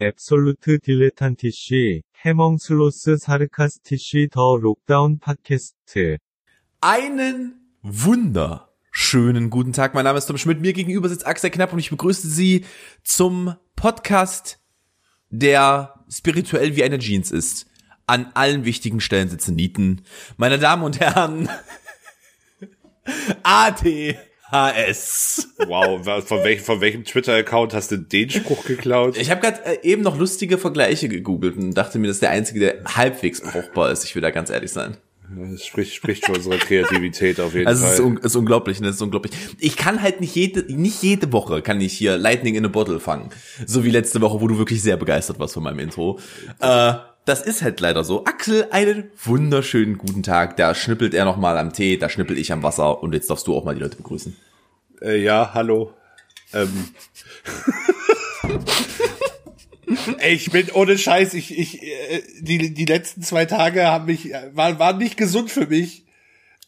앱솔루트 딜레탄티쉬, 해멍슬로스 사르카스티쉬 더 록다운 팟캐스트. Einen wunderschönen guten Tag. Mein Name ist Tom Schmidt. Mir gegenüber sitzt Axel Knapp und ich begrüße Sie zum Podcast, der spirituell wie eine Jeans ist. An allen wichtigen Stellen sitzen Nieten. Meine Damen und Herren, ATHS. Wow, von, welch, von welchem Twitter-Account hast du den Spruch geklaut? Ich habe gerade äh, eben noch lustige Vergleiche gegoogelt und dachte mir, das ist der einzige, der halbwegs brauchbar ist. Ich will da ganz ehrlich sein. Das spricht, spricht für unsere Kreativität auf jeden Also es ist, Fall. un ist unglaublich, ne? Es ist unglaublich. Ich kann halt nicht jede, nicht jede Woche kann ich hier Lightning in a Bottle fangen. So wie letzte Woche, wo du wirklich sehr begeistert warst von meinem Intro. Äh, das ist halt leider so. Axel, einen wunderschönen guten Tag. Da schnippelt er nochmal am Tee, da schnippel ich am Wasser und jetzt darfst du auch mal die Leute begrüßen. Äh, ja, hallo. Ähm. Ey, ich bin ohne Scheiß, ich, ich, äh, die, die letzten zwei Tage haben mich, äh, waren, waren nicht gesund für mich.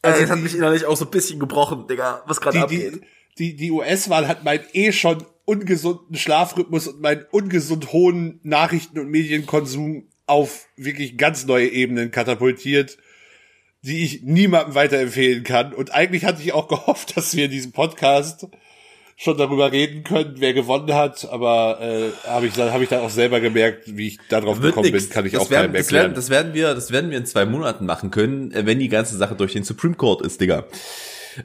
Also das hat mich innerlich auch so ein bisschen gebrochen, Digga, was gerade Die, die, die, die US-Wahl hat meinen eh schon ungesunden Schlafrhythmus und meinen ungesund hohen Nachrichten- und Medienkonsum auf wirklich ganz neue Ebenen katapultiert, die ich niemandem weiterempfehlen kann. Und eigentlich hatte ich auch gehofft, dass wir in diesem Podcast schon darüber reden können, wer gewonnen hat, aber äh, habe ich, dann- hab ich dann auch selber gemerkt, wie ich darauf Wird gekommen nix. bin, kann ich das auch werden, keinem werden, erklären. das werden wir, das werden wir in zwei Monaten machen können, äh, wenn die ganze Sache durch den Supreme Court ist, Digga.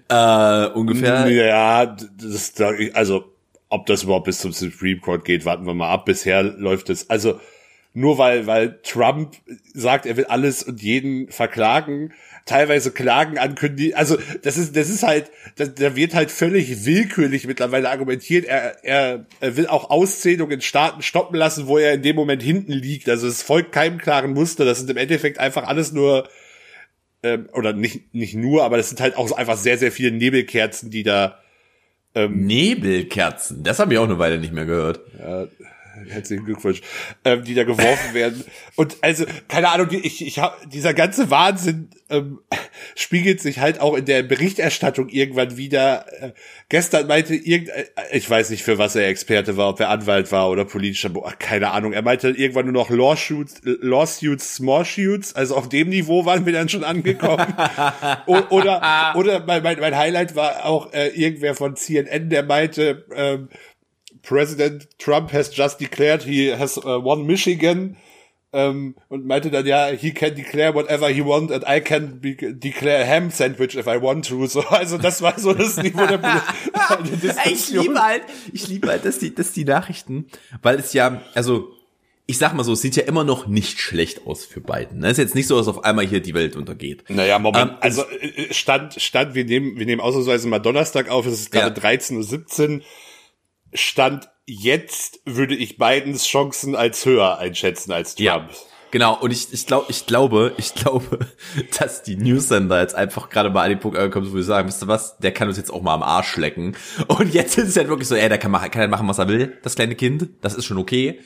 Äh, ungefähr. Ja, das also ob das überhaupt bis zum Supreme Court geht, warten wir mal ab. Bisher läuft es, also nur weil, weil Trump sagt, er will alles und jeden verklagen, teilweise Klagen ankündigen, also das ist, das ist halt, da, da wird halt völlig willkürlich mittlerweile argumentiert, er, er, er will auch Auszählungen in Staaten stoppen lassen, wo er in dem Moment hinten liegt, also es folgt keinem klaren Muster, das sind im Endeffekt einfach alles nur ähm, oder nicht, nicht nur, aber das sind halt auch einfach sehr, sehr viele Nebelkerzen, die da Nebelkerzen, das habe ich auch eine Weile nicht mehr gehört. Herzlichen Glückwunsch, ähm, die da geworfen werden. Und also, keine Ahnung, ich, ich hab, dieser ganze Wahnsinn ähm, spiegelt sich halt auch in der Berichterstattung irgendwann wieder. Äh, gestern meinte irgend, äh, ich weiß nicht, für was er Experte war, ob er Anwalt war oder politischer, ach, keine Ahnung. Er meinte irgendwann nur noch Lawsuits, Lawsuits, Smallsuits, also auf dem Niveau waren wir dann schon angekommen. O oder oder mein, mein, mein Highlight war auch äh, irgendwer von CNN, der meinte, ähm, President Trump has just declared he has uh, won Michigan ähm, und meinte dann ja, he can declare whatever he want and I can declare a ham sandwich if I want to. So, also das war so das Niveau der, der Ey, Ich liebe halt, ich liebe halt, dass die, dass die Nachrichten, weil es ja, also, ich sag mal so, es sieht ja immer noch nicht schlecht aus für Biden. Es ist jetzt nicht so, dass auf einmal hier die Welt untergeht. Naja, Moment, Ähm, also äh, Stand, Stand, wir nehmen, wir nehmen ausnahmsweise mal Donnerstag auf, es ist gerade Ja. 13.17 Uhr. Stand jetzt würde ich Bidens Chancen als höher einschätzen als Trump. Genau, und ich, ich, glaub, ich glaube, ich glaube, dass die Newsender jetzt einfach gerade mal an den Punkt angekommen sind, wo sie sagen, wisst ihr was, der kann uns jetzt auch mal am Arsch lecken. Und jetzt ist es halt wirklich so, ey, der kann, machen, kann halt machen, was er will, das kleine Kind, das ist schon okay.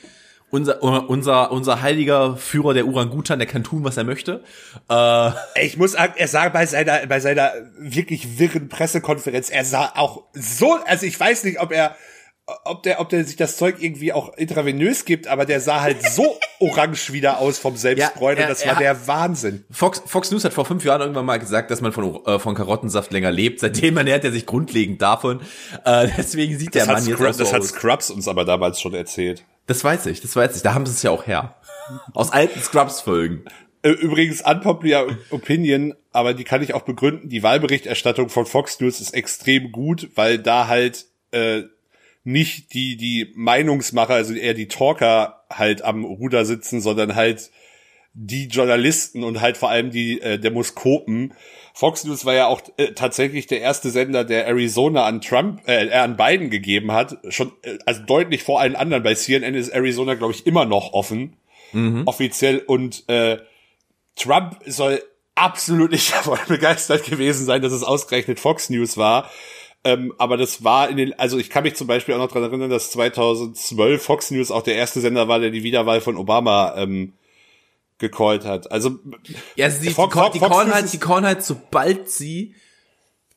Unser, unser, unser heiliger Führer, der Urangutan, der kann tun, was er möchte. Äh, Ich muss sagen, er sah bei seiner, bei seiner wirklich wirren Pressekonferenz, er sah auch so, also ich weiß nicht, ob er, ob der, ob der sich das Zeug irgendwie auch intravenös gibt, aber der sah halt so orange wieder aus vom Selbstbräunen, Ja, das war der Wahnsinn. Fox, Fox News hat vor fünf Jahren irgendwann mal gesagt, dass man von, äh, von Karottensaft länger lebt. Seitdem ernährt er sich grundlegend davon. Äh, deswegen sieht der Das, hat, Mann jetzt Scrub, auch so das hat aus. Scrubs uns aber damals schon erzählt. Das weiß ich, das weiß ich. Da haben sie es ja auch her. Aus alten Scrubs-Folgen. Übrigens unpopular Opinion, aber die kann ich auch begründen. Die Wahlberichterstattung von Fox News ist extrem gut, weil da halt äh, nicht die die Meinungsmacher, also eher die Talker halt am Ruder sitzen, sondern halt die Journalisten und halt vor allem die äh, Demoskopen. Fox News war ja auch äh, tatsächlich der erste Sender, der Arizona an Trump, äh, äh, an Biden gegeben hat, schon äh, also deutlich vor allen anderen. Bei CNN ist Arizona, glaube ich, immer noch offen, offiziell und äh, Trump soll absolut nicht davon begeistert gewesen sein, dass es ausgerechnet Fox News war. Ähm, aber das war in den, also ich kann mich zum Beispiel auch noch dran erinnern, dass 2012 Fox News auch der erste Sender war, der die Wiederwahl von Obama ähm, gecallt hat. Also Ja, sie, die, Fox- call- die, Fox callen halt, die callen halt, sobald sie,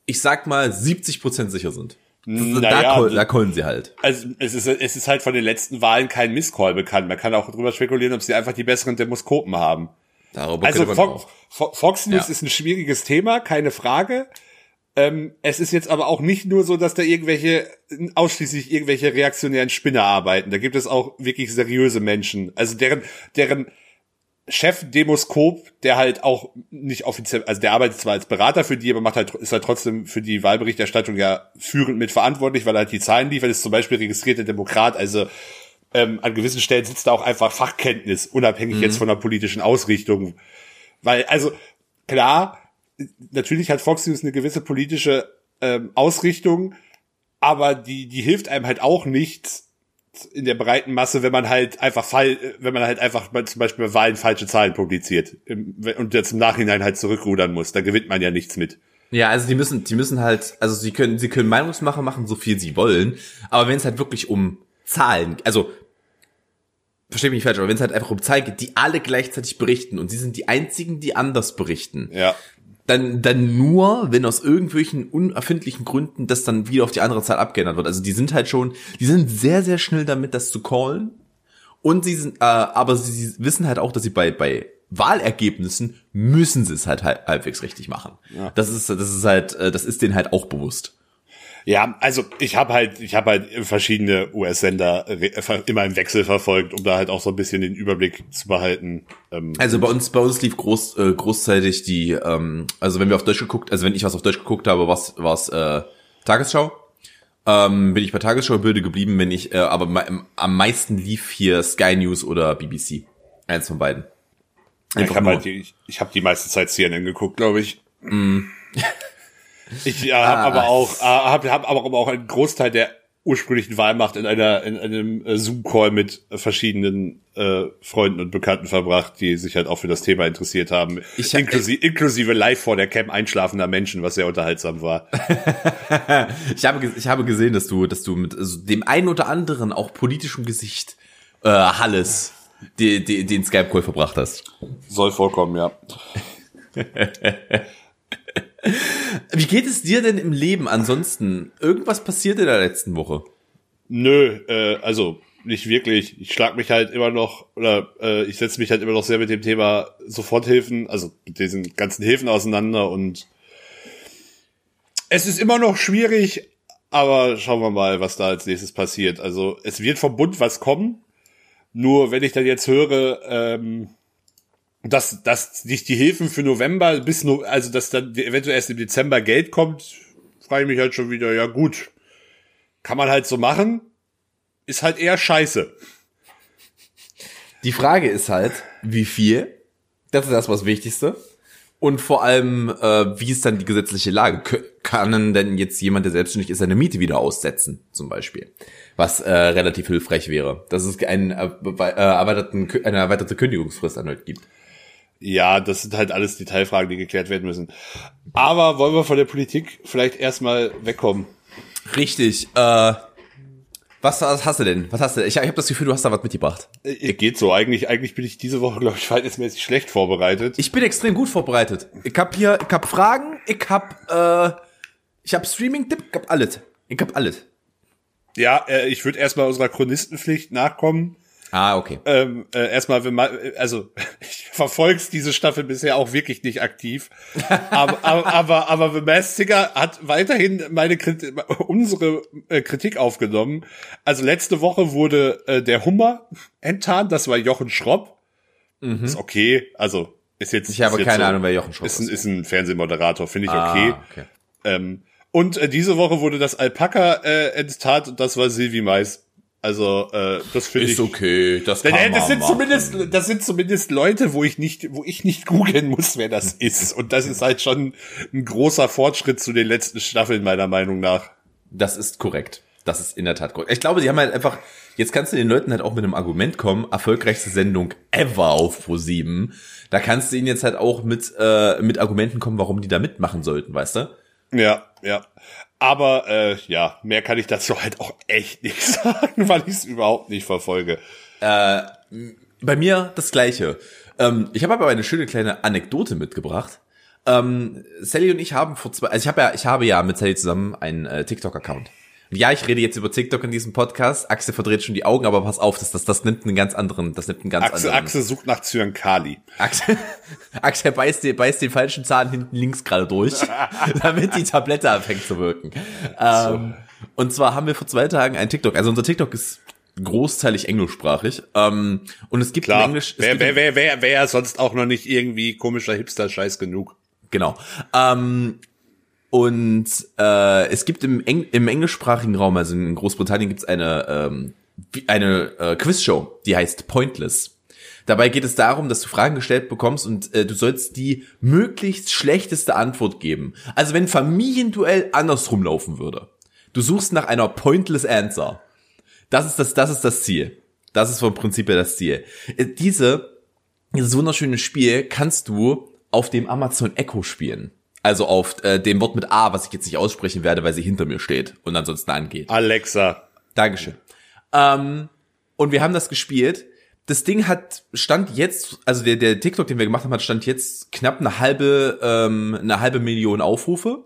ich sag mal, 70 Prozent sicher sind. da, call, da callen sie halt. Also es ist, es ist halt von den letzten Wahlen kein Misscall bekannt. Man kann auch drüber spekulieren, ob sie einfach die besseren Demoskopen haben. Darüber Also könnte man Fo auch. Fo Fox News Ja. ist ein schwieriges Thema, keine Frage. Ähm, es ist jetzt aber auch nicht nur so, dass da irgendwelche, ausschließlich irgendwelche reaktionären Spinner arbeiten. Da gibt es auch wirklich seriöse Menschen. Also deren, deren Chef Demoskop, der halt auch nicht offiziell, also der arbeitet zwar als Berater für die, aber macht halt, ist halt trotzdem für die Wahlberichterstattung ja führend mitverantwortlich, weil er halt die Zahlen liefert, ist zum Beispiel registrierter Demokrat, also ähm, an gewissen Stellen sitzt da auch einfach Fachkenntnis, unabhängig jetzt von der politischen Ausrichtung. Weil, also, klar, natürlich hat Fox News eine gewisse politische ähm, Ausrichtung, aber die, die hilft einem halt auch nicht in der breiten Masse, wenn man halt einfach fall, wenn man halt einfach mal zum Beispiel bei Wahlen falsche Zahlen publiziert und jetzt im Nachhinein halt zurückrudern muss. Da gewinnt man ja nichts mit. Ja, also die müssen, die müssen halt, also sie können, sie können Meinungsmacher machen, so viel sie wollen, aber wenn es halt wirklich um Zahlen, also verstehe mich nicht falsch, aber wenn es halt einfach um Zahlen geht, die alle gleichzeitig berichten und sie sind die einzigen, die anders berichten, Ja. Dann, dann nur, wenn aus irgendwelchen unerfindlichen Gründen das dann wieder auf die andere Zahl abgeändert wird. Also die sind halt schon, die sind sehr, sehr schnell damit, das zu callen. Und sie sind, äh, aber sie, wissen halt auch, dass sie bei, bei Wahlergebnissen müssen sie es halt halb, halbwegs richtig machen. Das ist, das ist halt, äh, das ist denen halt auch bewusst. Ja, also ich habe halt, ich habe halt verschiedene US-Sender immer im Wechsel verfolgt, um da halt auch so ein bisschen den Überblick zu behalten. Ähm, Also bei uns, bei uns lief groß, äh, großzeitig die, ähm, also wenn wir auf Deutsch geguckt, also wenn ich was auf Deutsch geguckt habe, was war's äh, Tagesschau. Ähm, bin ich bei Tagesschau Bilde geblieben, wenn ich, äh, aber me- am meisten lief hier Sky News oder BBC. Eins von beiden. ich Einfach habe nur. halt die, ich, ich habe die meiste Zeit CNN geguckt, glaube ich. Ich ja, Ah. habe aber auch, äh, habe hab aber auch einen Großteil der ursprünglichen Wahlmacht in einer in einem äh, Zoom-Call mit verschiedenen äh, Freunden und Bekannten verbracht, die sich halt auch für das Thema interessiert haben. Ich- inklusive, inklusive live vor der Cam einschlafender Menschen, was sehr unterhaltsam war. Ich habe, ich habe gesehen, dass du, dass du mit also dem einen oder anderen auch politischem Gesicht äh, Halles die, die, den Skype-Call verbracht hast. Soll vorkommen, ja. Wie geht es dir denn im Leben ansonsten? Irgendwas passiert in der letzten Woche? Nö, äh, also nicht wirklich. Ich schlag mich halt immer noch oder äh, ich setze mich halt immer noch sehr mit dem Thema Soforthilfen, also mit diesen ganzen Hilfen auseinander und es ist immer noch schwierig, aber schauen wir mal, was da als nächstes passiert. Also es wird vom Bund was kommen. Nur wenn ich dann jetzt höre, ähm, dass, dass nicht die Hilfen für November bis no, also dass dann eventuell erst im Dezember Geld kommt, frage ich mich halt schon wieder, ja gut, kann man halt so machen, ist halt eher scheiße. Die Frage ist halt, wie viel? Das ist erstmal das Wichtigste. Und vor allem, äh, wie ist dann die gesetzliche Lage? Kann denn jetzt jemand, der selbstständig ist, seine Miete wieder aussetzen, zum Beispiel? Was äh, relativ hilfreich wäre. Dass es einen, äh, äh, erweiterten, eine erweiterte Kündigungsfrist erneut gibt. Ja, das sind halt alles Detailfragen, die geklärt werden müssen. Aber wollen wir von der Politik vielleicht erstmal wegkommen? Richtig. Äh, was, was hast du denn? Was hast du? Ich, ich habe das Gefühl, du hast da was mitgebracht. Äh, Geht so. Eigentlich, eigentlich bin ich diese Woche, glaube ich, verhältnismäßig schlecht vorbereitet. Ich bin extrem gut vorbereitet. Ich hab hier, ich hab Fragen, ich hab, äh, ich hab Streaming-Tipp, ich hab alles. Ich hab alles. Ja, äh, ich würde erstmal unserer Chronistenpflicht nachkommen. Ah, okay. Ähm, äh, erstmal, wenn man, also ich verfolg's diese Staffel bisher auch wirklich nicht aktiv, aber aber aber, aber The Masked Singer hat weiterhin meine Kritik, unsere äh, Kritik aufgenommen. Also letzte Woche wurde äh, der Hummer enttarnt, das war Jochen Schropp. Ist okay, also ist jetzt. Mhm. Ich habe jetzt keine so, Ahnung, wer Jochen Schropp ist. Ein, ist. ein Fernsehmoderator, finde ich okay. Ah, okay. Ähm, und äh, diese Woche wurde das Alpaka äh, enttarnt und das war Silvi Mais. Also äh, das finde ich Ist okay, das denn, kann äh, das sind machen. zumindest, das sind zumindest Leute, wo ich nicht, wo ich nicht googeln muss, wer das ist. Und das ist halt schon ein großer Fortschritt zu den letzten Staffeln meiner Meinung nach. Das ist korrekt. Das ist in der Tat korrekt. Ich glaube, die haben halt einfach, jetzt kannst du den Leuten halt auch mit einem Argument kommen, erfolgreichste Sendung ever auf Pro7. Da kannst du ihnen jetzt halt auch mit, äh, mit Argumenten kommen, warum die da mitmachen sollten, weißt du? Ja, ja. Aber äh, ja, mehr kann ich dazu halt auch echt nicht sagen, weil ich es überhaupt nicht verfolge. Bei mir das Gleiche. Ähm, ich habe aber eine schöne kleine Anekdote mitgebracht. Ähm, Sally und ich haben vor zwei, also ich habe ja, ich habe ja mit Sally zusammen einen äh, TikTok-Account. Ja, ich rede jetzt über TikTok in diesem Podcast. Axel verdreht schon die Augen, aber pass auf, das, das, das nimmt einen ganz anderen, das nimmt einen ganz Axel, anderen. Axel sucht nach Zyankali. Axel, Axel beißt, den, beißt den falschen Zahn hinten links gerade durch, damit die Tablette anfängt zu wirken. Ähm, und zwar haben wir vor zwei Tagen ein TikTok. Also unser TikTok ist großteilig englischsprachig. Ähm, und es gibt Klar, im Englisch. wer, wer, wer, wer, wer sonst auch noch nicht irgendwie komischer Hipster-Scheiß genug. Genau. Ähm, und äh, es gibt im, Eng im englischsprachigen Raum, also in Großbritannien, gibt es eine, ähm, eine äh, Quizshow, die heißt Pointless. Dabei geht es darum, dass du Fragen gestellt bekommst und äh, du sollst die möglichst schlechteste Antwort geben. Also wenn Familienduell andersrum laufen würde. Du suchst nach einer Pointless Answer. Das ist das, das ist das Ziel. Das ist vom Prinzip her das Ziel. Äh, Diese, dieses wunderschöne Spiel kannst du auf dem Amazon Echo spielen. Also auf äh, dem Wort mit A, was ich jetzt nicht aussprechen werde, weil sie hinter mir steht und ansonsten angeht. Alexa. Dankeschön. Ähm, und wir haben das gespielt. Das Ding hat stand jetzt, also der, der TikTok, den wir gemacht haben, hat stand jetzt knapp eine halbe, ähm, eine halbe Million Aufrufe.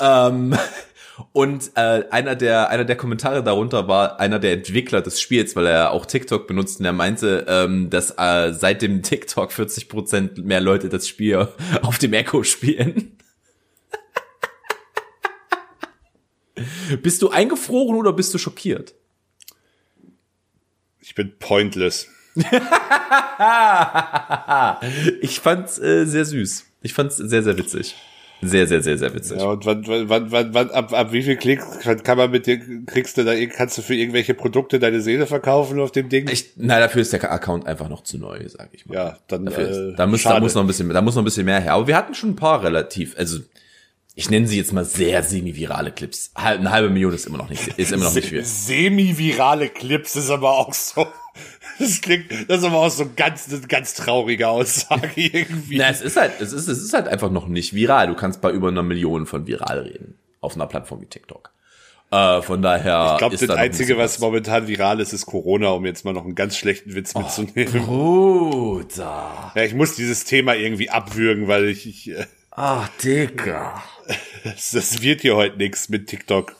Ähm, und äh, einer der einer der Kommentare darunter war einer der Entwickler des Spiels, weil er auch TikTok benutzt und er meinte, ähm, dass äh, seit dem TikTok 40% mehr Leute das Spiel auf dem Echo spielen. bist du eingefroren oder bist du schockiert? Ich bin pointless. Ich fand's äh, sehr süß. Ich fand's sehr, sehr witzig. Sehr, sehr, sehr, sehr witzig. Ja, und wann, wann, wann, wann, ab, ab wie viel Klicks kann, man mit dir, kriegst du da, kannst du für irgendwelche Produkte deine Seele verkaufen auf dem Ding? Ich, nein, dafür ist der Account einfach noch zu neu, sag ich mal. Ja, dann, Dafür ist, äh, da, muss, da muss noch ein bisschen, da muss noch ein bisschen mehr her. Aber wir hatten schon ein paar relativ, also ich nenne sie jetzt mal sehr semi-virale Clips. Halb- Eine halbe Million ist immer noch nicht, ist immer noch nicht viel. Semi-virale Clips ist aber auch so. Das klingt, das ist aber auch so ganz, eine ganz traurige Aussage irgendwie. Na, es ist halt, es ist, es ist halt einfach noch nicht viral. Du kannst bei über einer Million von viral reden. Auf einer Plattform wie TikTok. Äh, von daher. ich glaube, das da Einzige, was momentan viral ist, ist Corona, um jetzt mal noch einen ganz schlechten Witz mitzunehmen. Bruder. Ja, ich muss dieses Thema irgendwie abwürgen, weil ich, ich äh, Ach, Digga. das, wird hier heute nichts mit TikTok.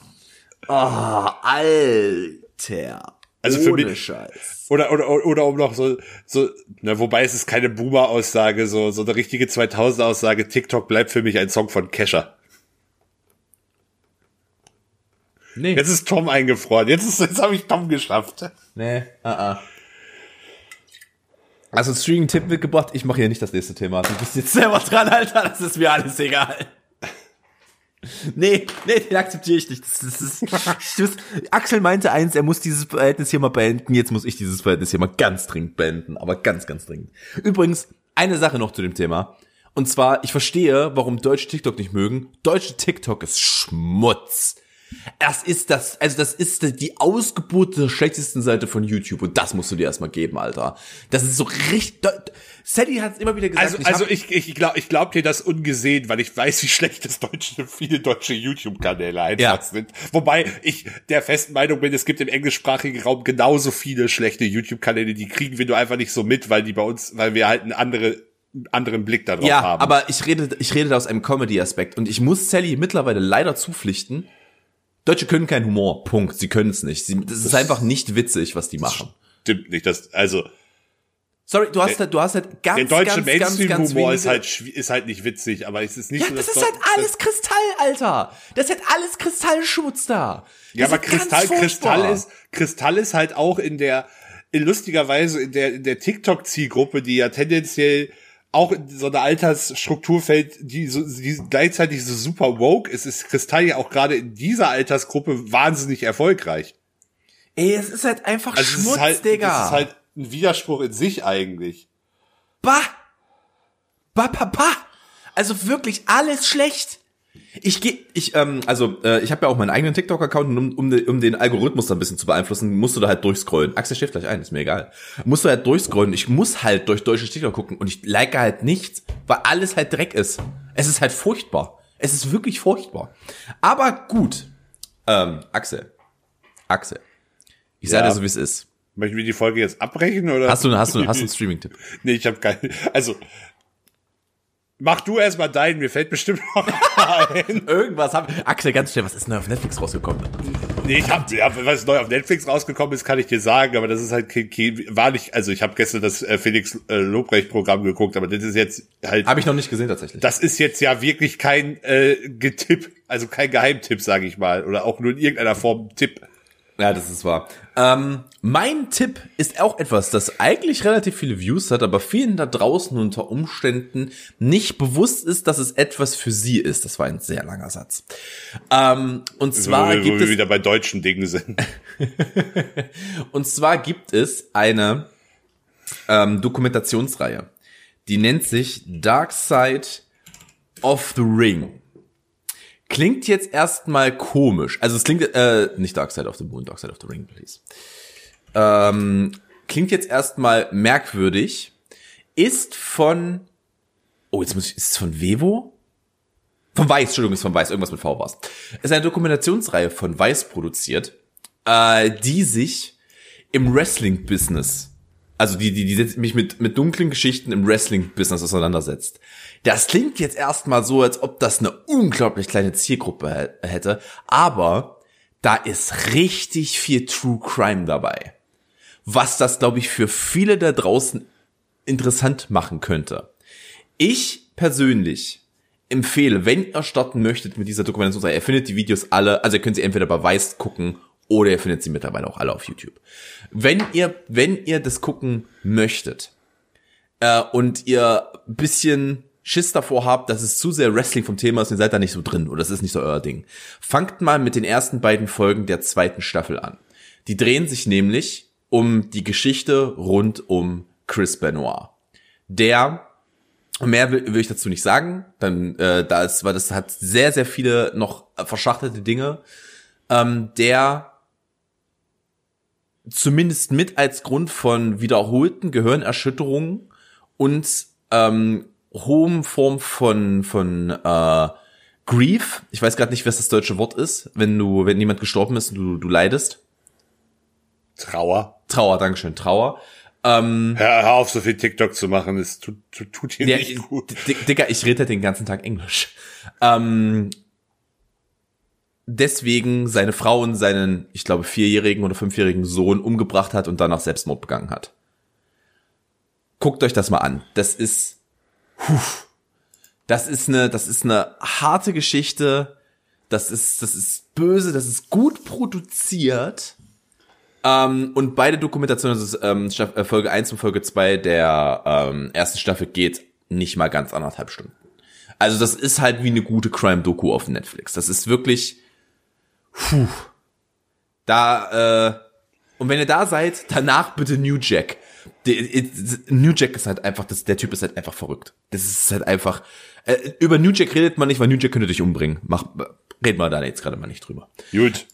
Ah, Alter. Also für Ohne mich- Scheiß. Oder, oder, oder um noch so, so, na, wobei es ist keine Boomer-Aussage, so, so eine richtige 2000-Aussage, TikTok bleibt für mich ein Song von Kesha. Nee. Jetzt ist Tom eingefroren, jetzt ist, jetzt habe ich Tom geschafft. Nee, ah, ah. Also Streaming-Tipp mitgebracht. Ich mache hier nicht das nächste Thema. Du bist jetzt selber dran, Alter. Das ist mir alles egal. Nee, nee, den akzeptiere ich nicht. Das, das das, Axel meinte eins, er muss dieses Verhältnis hier mal beenden. Jetzt muss ich dieses Verhältnis hier mal ganz dringend beenden. Aber ganz, ganz dringend. Übrigens, eine Sache noch zu dem Thema. Und zwar, ich verstehe, warum Deutsche TikTok nicht mögen. Deutsche TikTok ist Schmutz. Das ist das, also das ist die Ausgeburt der schlechtesten Seite von YouTube und das musst du dir erstmal geben, Alter. Das ist so richtig. Sally hat es immer wieder gesagt. Also, ich also ich, ich glaube ich glaub dir das ungesehen, weil ich weiß, wie schlecht das deutsche, viele deutsche YouTube-Kanäle einfach Ja. sind. Wobei ich der festen Meinung bin, es gibt im englischsprachigen Raum genauso viele schlechte YouTube-Kanäle, die kriegen wir nur einfach nicht so mit, weil die bei uns, weil wir halt einen andere, anderen Blick darauf ja, haben. aber ich rede, ich rede da aus einem Comedy-Aspekt und ich muss Sally mittlerweile leider zupflichten. Deutsche können keinen Humor. Punkt. Sie können es nicht. Sie, das ist einfach nicht witzig, was die machen. Stimmt nicht, das, also, Sorry, du hast halt, du hast halt ganz, der deutsche ganz, ganz, ganz Mainstream-Humor ist halt, ist halt nicht witzig, aber es ist nicht Ja, so, das ist halt alles Kristall, Alter. Das ist halt alles Kristallschmutz da. Ja, Das aber ist ganz Kristall. Kristall ist, Kristall ist halt auch in der, in lustigerweise in der, in der TikTok-Zielgruppe, die ja tendenziell auch in so eine Altersstruktur fällt, die so, die gleichzeitig so super woke ist, ist Kristall ja auch gerade in dieser Altersgruppe wahnsinnig erfolgreich. Ey, es ist halt einfach Also es Schmutz, ist halt, Digga. das ist halt ein Widerspruch in sich eigentlich. Bah! Bah, bah, bah! Also wirklich alles schlecht. Ich gehe, ich, ähm, also äh, ich habe ja auch meinen eigenen TikTok-Account und um, um, um den Algorithmus da ein bisschen zu beeinflussen, musst du da halt durchscrollen. Axel schläft gleich ein, ist mir egal. Musst du halt durchscrollen. Ich muss halt durch deutsche TikTok gucken und ich like halt nichts, weil alles halt Dreck ist. Es ist halt furchtbar. Es ist wirklich furchtbar. Aber gut. Ähm, Axel. Axel. Ich sage Ja. dir so, wie es ist. Möchten wir die Folge jetzt abbrechen oder? Hast du, hast du, hast du einen Streaming-Tipp? nee, ich habe keinen. Also, mach du erstmal deinen, mir fällt bestimmt noch ein. Irgendwas haben. Axel, ganz schnell, was ist denn auf Netflix rausgekommen? Nee, ich hab, ja, was neu auf Netflix rausgekommen ist, kann ich dir sagen, aber das ist halt war nicht, also ich habe gestern das äh, Felix äh, Lobrecht Programm geguckt, aber das ist jetzt halt Habe ich noch nicht gesehen tatsächlich. das ist jetzt ja wirklich kein äh, Getipp, also kein Geheimtipp, sage ich mal, oder auch nur in irgendeiner Form Tipp. Ja, das ist wahr. Ähm, mein Tipp ist auch etwas, das eigentlich relativ viele Views hat, aber vielen da draußen unter Umständen nicht bewusst ist, dass es etwas für sie ist. Das war ein sehr langer Satz. Ähm, und zwar wo, wir- gibt wo wir es wieder bei deutschen Dingen sind. und zwar gibt es eine ähm, Dokumentationsreihe, die nennt sich Dark Side of the Ring. Klingt jetzt erstmal komisch. Also es klingt äh, nicht Dark Side of the Moon, Dark Side of the Ring, please. Ähm, klingt jetzt erstmal merkwürdig. Ist von Oh, jetzt muss ich ist es von Vevo? Von Weiß, Entschuldigung, ist von Weiß, irgendwas mit V war's. Ist eine Dokumentationsreihe von Weiß produziert, äh, die sich im Wrestling-Business, also die, die, die mich mit, mit dunklen Geschichten im Wrestling-Business auseinandersetzt. Das klingt jetzt erstmal so, als ob das eine unglaublich kleine Zielgruppe hä- hätte, aber da ist richtig viel True Crime dabei. Was das, glaube ich, für viele da draußen interessant machen könnte. Ich persönlich empfehle, wenn ihr starten möchtet mit dieser Dokumentationsreihe, ihr findet die Videos alle, also ihr könnt sie entweder bei Weiß gucken oder ihr findet sie mittlerweile auch alle auf YouTube. Wenn ihr, wenn ihr das gucken möchtet äh, und ihr bisschen Schiss davor habt, dass es zu sehr Wrestling vom Thema ist ihr seid da nicht so drin oder das ist nicht so euer Ding, fangt mal mit den ersten beiden Folgen der zweiten Staffel an. Die drehen sich nämlich um die Geschichte rund um Chris Benoit. Der Mehr will, will ich dazu nicht sagen. Dann, äh, da ist, weil das hat sehr, sehr viele noch verschachtelte Dinge. Ähm, der zumindest mit als Grund von wiederholten Gehirnerschütterungen und ähm, hohem Form von von äh, Grief. Ich weiß gerade nicht, was das deutsche Wort ist, wenn du, wenn jemand gestorben ist und du, du leidest. Trauer. Trauer, Dankeschön, Trauer. Ähm, Hör, hör auf, so viel TikTok zu machen, es tut, tut, tut dir Ja, nicht gut. D- Digga, ich rede halt den ganzen Tag Englisch. Ähm, deswegen seine Frau und seinen, ich glaube, vierjährigen oder fünfjährigen Sohn umgebracht hat und danach Selbstmord begangen hat. Guckt euch das mal an. Das ist, puh, das ist eine, das ist eine harte Geschichte. Das ist, das ist böse. Das ist gut produziert. Ähm, und beide Dokumentationen, das ähm, äh, Folge 1 und Folge 2 der ähm, ersten Staffel geht nicht mal ganz anderthalb Stunden. Also das ist halt wie eine gute Crime-Doku auf Netflix. Das ist wirklich, puh, da, äh, und wenn ihr da seid, danach bitte New Jack. New Jack ist halt einfach, das, der Typ ist halt einfach verrückt. Das ist halt einfach, äh, über New Jack redet man nicht, weil New Jack könnte dich umbringen. Mach, reden wir da jetzt gerade mal nicht drüber. Gut.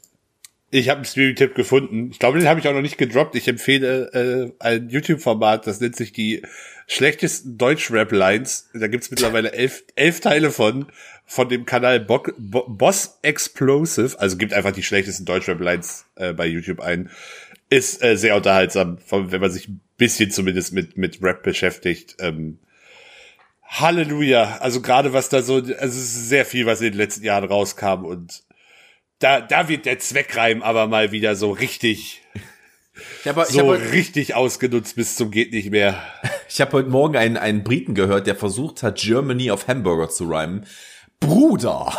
Ich habe einen Streaming-Tipp gefunden. Ich glaube, den habe ich auch noch nicht gedroppt. Ich empfehle äh, ein YouTube-Format, das nennt sich die schlechtesten Deutsch-Rap-Lines. Da gibt's mittlerweile elf, elf Teile von, von dem Kanal Bo Bo Boss Explosive. Also gibt einfach die schlechtesten Deutsch-Rap-Lines äh, bei YouTube ein. Ist äh, sehr unterhaltsam, vor- wenn man sich ein bisschen zumindest mit, mit Rap beschäftigt. Ähm, Halleluja. Also gerade was da so, also es ist sehr viel, was in den letzten Jahren rauskam und da, da wird der Zweckreim aber mal wieder so richtig, Ich habe ich so hab heute, richtig ausgenutzt bis zum geht nicht mehr. ich hab heute Morgen einen, einen Briten gehört, der versucht hat, Germany auf Hamburger zu rhymen. Bruder!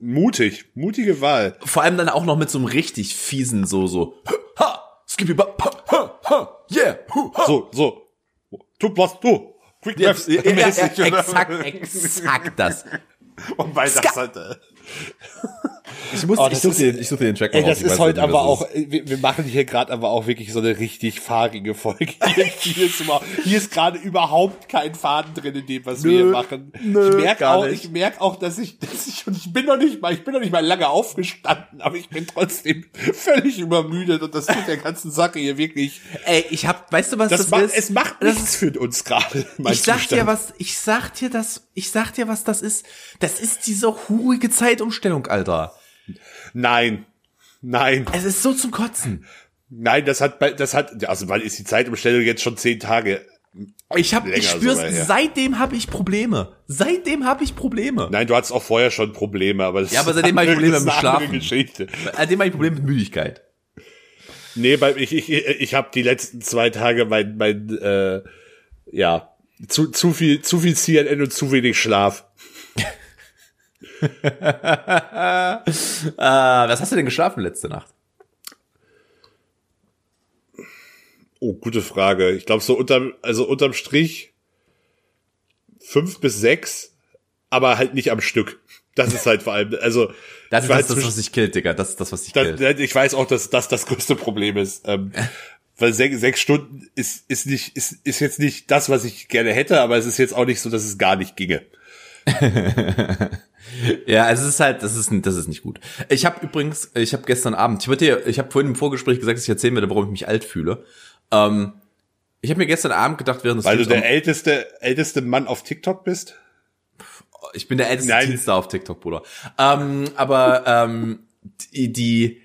Mutig, mutige Wahl. Vor allem dann auch noch mit so einem richtig fiesen, so, so, ha, skippy, ha, ha, ha, yeah, hu, ha. So, so. Tu was du. Quick Ja, ja, ja, mäßig, ja, exakt, exakt das. Und weil das halt, Ich muss, Oh, ich das suche den, ich such dir den Track mal Ey, das ist heute aber auch, wir, wir machen hier gerade aber auch wirklich so eine richtig fahrige Folge. Hier, hier ist, ist gerade überhaupt kein Faden drin in dem, was wir hier Nö, machen. nö, ich merke auch, nicht. ich merke auch, dass ich, dass ich, und ich bin noch nicht mal, ich bin noch nicht mal lange aufgestanden, aber ich bin trotzdem völlig übermüdet und das tut der ganzen Sache hier wirklich, Ey, ich hab, weißt du was das, das, macht, ist? es macht das nichts für uns gerade, ich sag Zustand. dir was, ich sag dir das, ich sag dir was das ist. Das ist diese hurige Zeitumstellung, Alter. Nein. Nein. Es ist so zum Kotzen. Nein, das hat, das hat, also wann ist die Zeitumstellung jetzt schon zehn Tage Ich hab, ich spür's, her. seitdem habe ich Probleme. Seitdem habe ich Probleme. Nein, du hattest auch vorher schon Probleme, aber das Ja, aber seitdem hab ich Probleme mit Schlafen. Geschichte. Seitdem habe ich Probleme mit Müdigkeit. Nee, bei, ich, ich, ich habe die letzten zwei Tage mein, mein äh, ja, zu, zu viel, zu viel CNN und zu wenig Schlaf. Äh, was hast du denn geschlafen letzte Nacht? Oh, gute Frage. Ich glaube so unterm, also unterm Strich fünf bis sechs, aber halt nicht am Stück. Das ist halt vor allem, also Das ich ist das, halt das, was dich killt, Digga. Das ist das, was dich killt. ich weiß auch, dass das das größte Problem ist. Ähm, weil sechs, sechs Stunden ist, ist nicht, ist, ist jetzt nicht das, was ich gerne hätte, aber es ist jetzt auch nicht so, dass es gar nicht ginge. Ja, es ist halt, das ist, das ist nicht gut. Ich habe übrigens, ich habe gestern Abend, ich dir, ich habe vorhin im Vorgespräch gesagt, dass ich erzählen werde, warum ich mich alt fühle. Ähm, ich habe mir gestern Abend gedacht, während des Weil du der älteste, älteste Mann auf TikTok bist? Ich bin der älteste Nein. Teenstar auf TikTok, Bruder. Ähm, aber ähm, die, die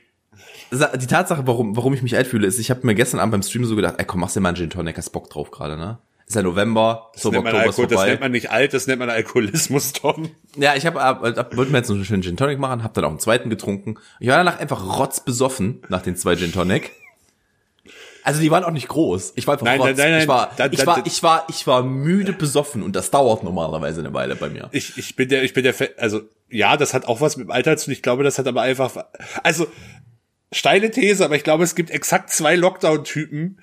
die Tatsache, warum, warum ich mich alt fühle, ist, ich habe mir gestern Abend beim Stream so gedacht, ey komm, machst dir mal einen Gin Tonic, hast Bock drauf gerade, ne? Ist ja November, Das, so nennt man Oktober Alkohol, das nennt man nicht alt, das nennt man Alkoholismus, Tom. ja, ich habe ab, ab, wollte mir jetzt noch einen schönen Gin Tonic machen, habe dann auch einen zweiten getrunken. Ich war danach einfach rotzbesoffen nach den zwei Gin Tonic. Also die waren auch nicht groß. Ich war einfach Nein, rotz. nein, nein, nein. ich war, Da- ich da- war, da- ich war, ich war müde besoffen und das dauert normalerweise eine Weile bei mir. Ich, ich bin der, ich bin der, also, ja, das hat auch was mit dem Alter zu tun. Ich glaube, das hat aber einfach, also, steile These, aber ich glaube, es gibt exakt zwei Lockdown-Typen.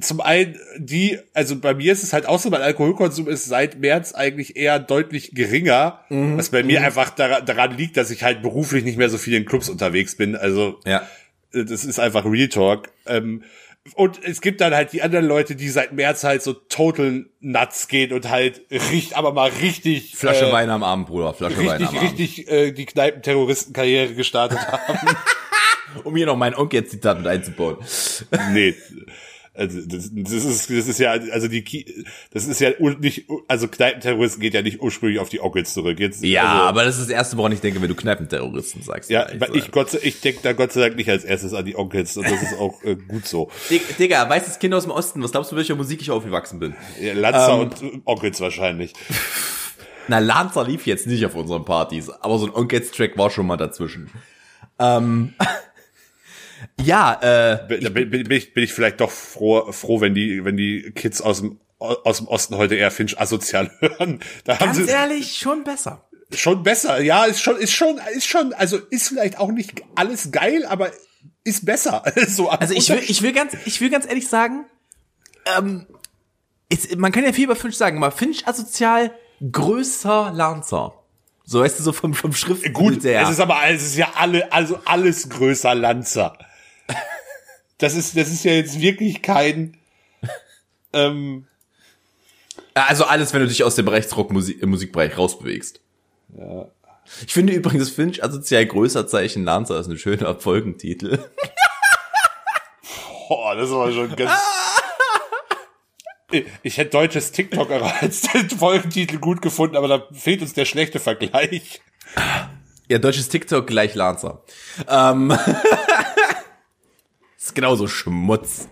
Zum einen, die, also bei mir ist es halt auch so, mein Alkoholkonsum ist seit März eigentlich eher deutlich geringer, was bei mir einfach daran, daran liegt, dass ich halt beruflich nicht mehr so viel in Clubs unterwegs bin. Also, Ja. äh, das ist einfach Real Talk. Ähm, und es gibt dann halt die anderen Leute, die seit März halt so total nuts gehen und halt richtig, aber mal richtig Flasche äh, Wein am Abend, Bruder. Flasche Wein richtig, am Abend. richtig äh, die Kneipenterroristenkarriere gestartet haben. Um hier noch mein Onkel-Zitat mit einzubauen. nee. Also das, das ist das ist ja also die das ist ja nicht also Kneipenterroristen geht ja nicht ursprünglich auf die Onkels zurück jetzt Ja, also, aber das ist das Erste, woran ich denke, wenn du Kneipenterroristen sagst. ja weil ich gesagt. Gott sei- ich denke da Gott sei Dank nicht als erstes an die Onkels und das ist auch äh, gut so Dig- Digga, weißes Kind aus dem Osten, was glaubst du, welcher Musik ich aufgewachsen bin? ja, Lanzer Ähm. und äh, Onkels wahrscheinlich Na, Lanza lief jetzt nicht auf unseren Partys, aber so ein Onkels-Track war schon mal dazwischen. Ähm, ja, äh, Bin- da bin, bin, bin, ich, bin ich vielleicht doch froh, froh, wenn die, wenn die Kids aus dem, aus dem Osten heute eher Finch asozial hören. Da haben ganz sie ehrlich, schon besser. schon besser. Ja, ist schon, ist schon, ist schon, also ist vielleicht auch nicht alles geil, aber ist besser. so Also ich will, ich will ganz, ich will ganz ehrlich sagen, ähm, ist, man kann ja viel über Finch sagen, aber Finch asozial größer Lanza. So weißt du, so vom, vom Schrift. Gut, es ist aber, es ist ja alle, also alles größer Lanzer. Das ist, das ist ja jetzt wirklich kein, ähm, Also alles, wenn du dich aus dem Rechtsrock-Musikbereich Musikbereich rausbewegst. Ja. Ich finde übrigens Finch asozial größer Zeichen Lanza ist ein schöner Folgentitel. boah, das war schon ganz. Ich- hätte deutsches TikTok als Folgentitel gut gefunden, aber da fehlt uns der schlechte Vergleich. Ja, deutsches TikTok gleich Lanza. Ähm, ist genauso Schmutz.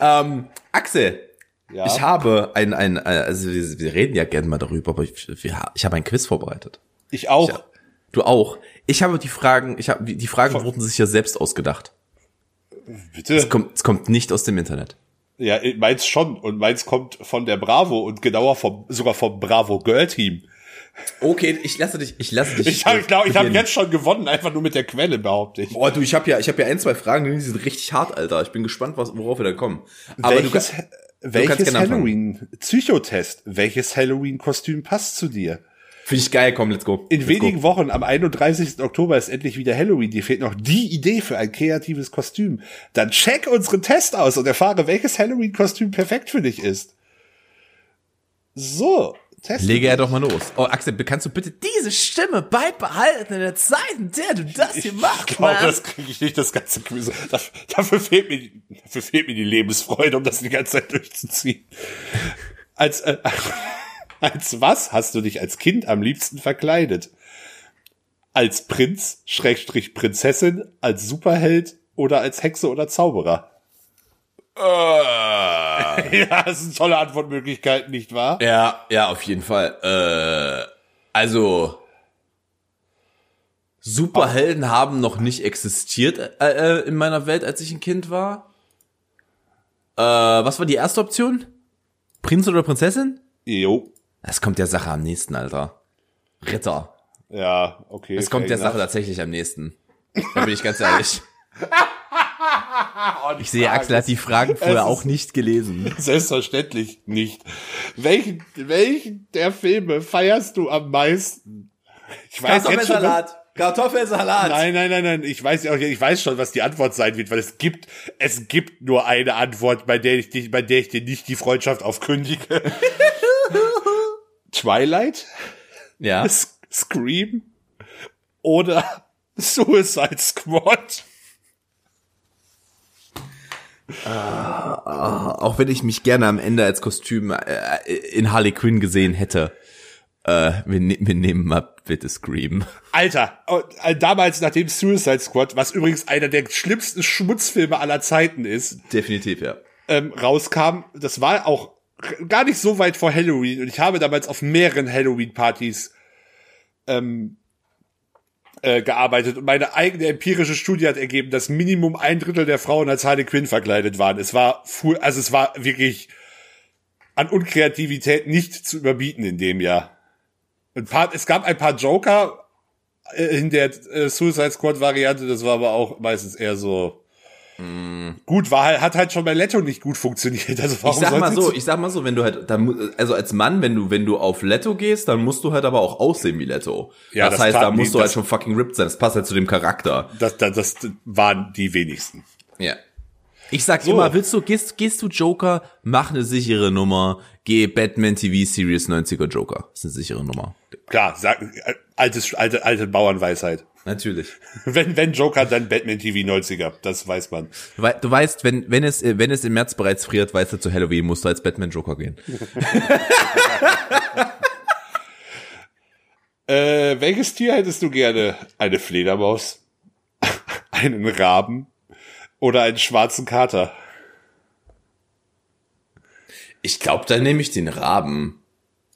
Ähm, Axel, Ja. ich habe ein, ein, ein also wir, wir reden ja gerne mal darüber, aber ich, ich habe ein Quiz vorbereitet. Ich auch. Ja. Du auch. Ich habe die Fragen, ich habe die Fragen wurden sich ja selbst ausgedacht. Bitte. Es kommt, es kommt nicht aus dem Internet. Ja, meins schon. Und meins kommt von der Bravo und genauer vom, sogar vom Bravo Girl Team. Okay, ich lasse dich, ich lasse dich. Ich habe, ich glaube, ich habe jetzt schon gewonnen, einfach nur mit der Quelle, behaupte ich. Boah, du, ich habe ja, ich habe ja ein, zwei Fragen, die sind richtig hart, Alter. Ich bin gespannt, was, worauf wir da kommen. Aber du, welches, kannst- welches gerne anfangen. Halloween, Psychotest, welches Halloween-Kostüm passt zu dir? finde ich geil, komm, let's go. In let's wenigen go. Wochen, am 31. Oktober, ist endlich wieder Halloween. Dir fehlt noch die Idee für ein kreatives Kostüm. Dann check unseren Test aus und erfahre, welches Halloween-Kostüm perfekt für dich ist. So, Test. Lege er doch mal los. Oh, Axel, kannst du bitte diese Stimme beibehalten in der Zeit, in der du das hier machst, Ich glaube, das kriege ich nicht, das ganze Quiz. Dafür, fehlt mir, die- dafür fehlt mir die Lebensfreude, um das die ganze Zeit durchzuziehen. Als, äh, als was hast du dich als Kind am liebsten verkleidet? Als Prinz, Schrägstrich Prinzessin, als Superheld oder als Hexe oder Zauberer? Äh, ja, das sind tolle Antwortmöglichkeiten, nicht wahr? Ja, ja, auf jeden Fall. Äh, also Superhelden haben noch nicht existiert äh, äh, in meiner Welt, als ich ein Kind war. Äh, was war die erste Option? Prinz oder Prinzessin? Jo. Das kommt der Sache am nächsten, Alter. Ritter. Ja, okay. Das kommt der Sache tatsächlich am nächsten. Da bin ich ganz ehrlich. Ich sehe, Axel hat die Fragen vorher auch nicht gelesen. Selbstverständlich nicht. Welchen, welchen der Filme feierst du am meisten? Ich weiß jetzt schon, Kartoffelsalat. Nein, nein, nein, nein. Ich weiß ja auch, ich weiß schon, was die Antwort sein wird, weil es gibt, es gibt nur eine Antwort, bei der ich dich, bei der ich dir nicht die Freundschaft aufkündige. Twilight, Ja. Scream oder Suicide Squad. Auch wenn ich mich gerne am Ende als Kostüm äh, in Harley Quinn gesehen hätte. Äh, wir, ne wir nehmen mal bitte Scream. Alter, äh, damals nach dem Suicide Squad, was übrigens einer der schlimmsten Schmutzfilme aller Zeiten ist, Definitiv, ja. ähm, rauskam, das war auch gar nicht so weit vor Halloween und ich habe damals auf mehreren Halloween-Partys ähm, äh, gearbeitet und meine eigene empirische Studie hat ergeben, dass Minimum ein Drittel der Frauen als Harley Quinn verkleidet waren. Es war, also es war wirklich an Unkreativität nicht zu überbieten in dem Jahr. Ein paar, es gab ein paar Joker äh, in der äh, Suicide Squad Variante, das war aber auch meistens eher so gut, war halt, hat halt schon bei Leto nicht gut funktioniert. Also Ich warum sag mal so, ich sag mal so, wenn du halt, da, mu- also als Mann, wenn du, wenn du auf Letto gehst, dann musst du halt aber auch aussehen wie Letto. Ja, das, das heißt, da taten die- musst du halt schon fucking ripped sein. Das passt halt zu dem Charakter. das, das, das waren die wenigsten. Ja. Ich sag So. immer, willst du, gehst, gehst du Joker, mach eine sichere Nummer, geh Batman TV Series 90er Joker. Das ist eine sichere Nummer. Klar, sag, äh, altes, alte, alte Bauernweisheit. Natürlich. Wenn, wenn Joker, dann Batman TV 90er. Das weiß man. Du, wei- du weißt, wenn, wenn es, äh, wenn es im März bereits friert, weißt du, zu Halloween musst du als Batman Joker gehen. Äh, welches Tier hättest du gerne? Eine Fledermaus? einen Raben? Oder einen schwarzen Kater? Ich glaube, dann nehme ich den Raben.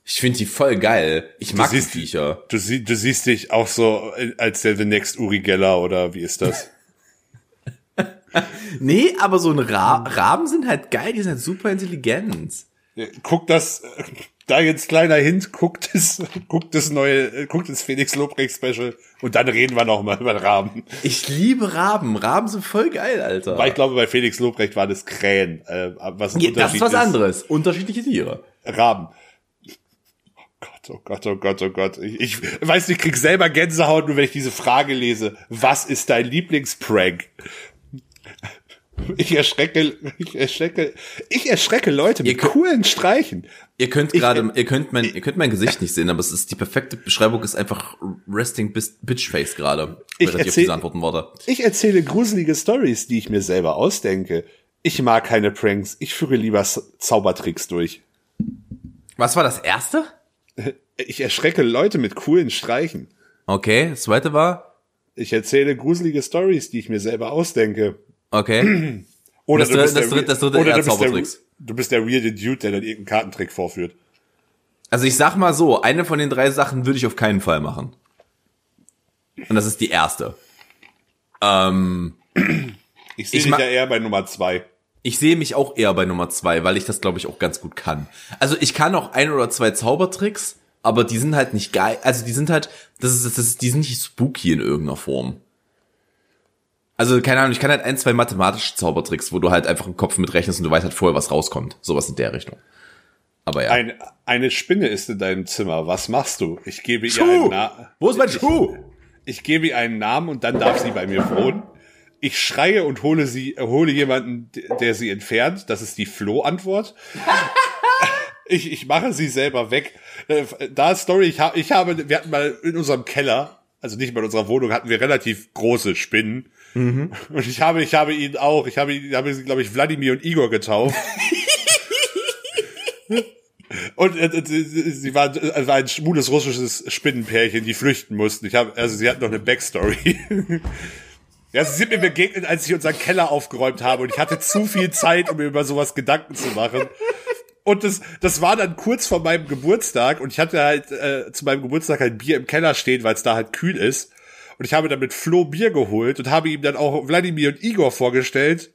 Ich finde die voll geil. Ich mag die siehst- Viecher. Du, sie, du siehst dich auch so äh, als der The Next Uri Geller oder wie ist das? Nee, aber so ein Ra Raben sind halt geil, die sind halt super intelligent. guck das, äh, da jetzt kleiner Hint, guckt das, guckt das neue, äh, guckt das Felix Lobrecht Special und dann reden wir noch mal über Raben. Ich liebe Raben. Raben sind voll geil, Alter. Weil ich glaube, bei Felix Lobrecht waren es Krähen. Äh, was ja, das ist was anderes. Unterschiedliche Tiere. Raben. Oh Gott, oh Gott, oh Gott. Ich, ich weiß nicht, ich krieg selber Gänsehaut, nur wenn ich diese Frage lese. Was ist dein Lieblingsprank? Ich erschrecke, ich erschrecke, ich erschrecke Leute mit könnt- coolen Streichen. Ihr könnt gerade, ihr könnt mein, ihr könnt mein Gesicht nicht sehen, aber es ist die perfekte Beschreibung ist einfach Resting Bitch Face gerade. Ich erzähl-. Ich erzähle gruselige Stories, die ich mir selber ausdenke. Ich mag keine Pranks. Ich führe lieber Zaubertricks durch. Was war das erste? Ich erschrecke Leute mit coolen Streichen. Okay, das zweite war, Ich erzähle gruselige Stories, die ich mir selber ausdenke. okay. Oder Das dritte- das dritte- das dritte oder eher du bist der, Zaubertricks. du bist der weirde Dude, der dann irgendeinen Kartentrick vorführt. Also ich sag mal so, eine von den drei Sachen würde ich auf keinen Fall machen. Und das ist die erste. Ähm, Ich sehe Ich dich ja eher bei Nummer zwei. Ich sehe mich auch eher bei Nummer zwei, weil ich das, glaube ich, auch ganz gut kann. Also ich kann auch ein oder zwei Zaubertricks, aber die sind halt nicht geil. Also die sind halt, das ist, das ist, die sind nicht spooky in irgendeiner Form. Also, keine Ahnung, ich kann halt ein, zwei mathematische Zaubertricks, wo du halt einfach im Kopf mit rechnest und du weißt halt vorher, was rauskommt. Sowas in der Richtung. Aber ja. Ein, eine Spinne ist in deinem Zimmer. Was machst du? Ich gebe ihr Schuh! einen Namen. Wo ist mein Schuh? Ich gebe ihr einen Namen und dann darf sie bei mir wohnen. Ich schreie und hole sie, hole jemanden, der sie entfernt. Das ist die Flo-Antwort. Ich, ich mache sie selber weg. Äh, Da Story, ich, habe, ich habe, wir hatten mal in unserem Keller, also nicht mal in unserer Wohnung, hatten wir relativ große Spinnen. Und ich habe, ich habe ihn auch, ich habe ihn, habe glaube ich, Wladimir und Igor getauft. Und äh, sie war, äh, war ein schwules russisches Spinnenpärchen, die flüchten mussten. Ich habe, also sie hat noch eine Backstory. Ja, sie sind mir begegnet, als ich unseren Keller aufgeräumt habe und ich hatte zu viel Zeit, um mir über sowas Gedanken zu machen. Und das, das war dann kurz vor meinem Geburtstag und ich hatte halt äh, zu meinem Geburtstag halt Bier im Keller stehen, weil es da halt kühl ist. Und ich habe dann mit Flo Bier geholt und habe ihm dann auch Wladimir und Igor vorgestellt.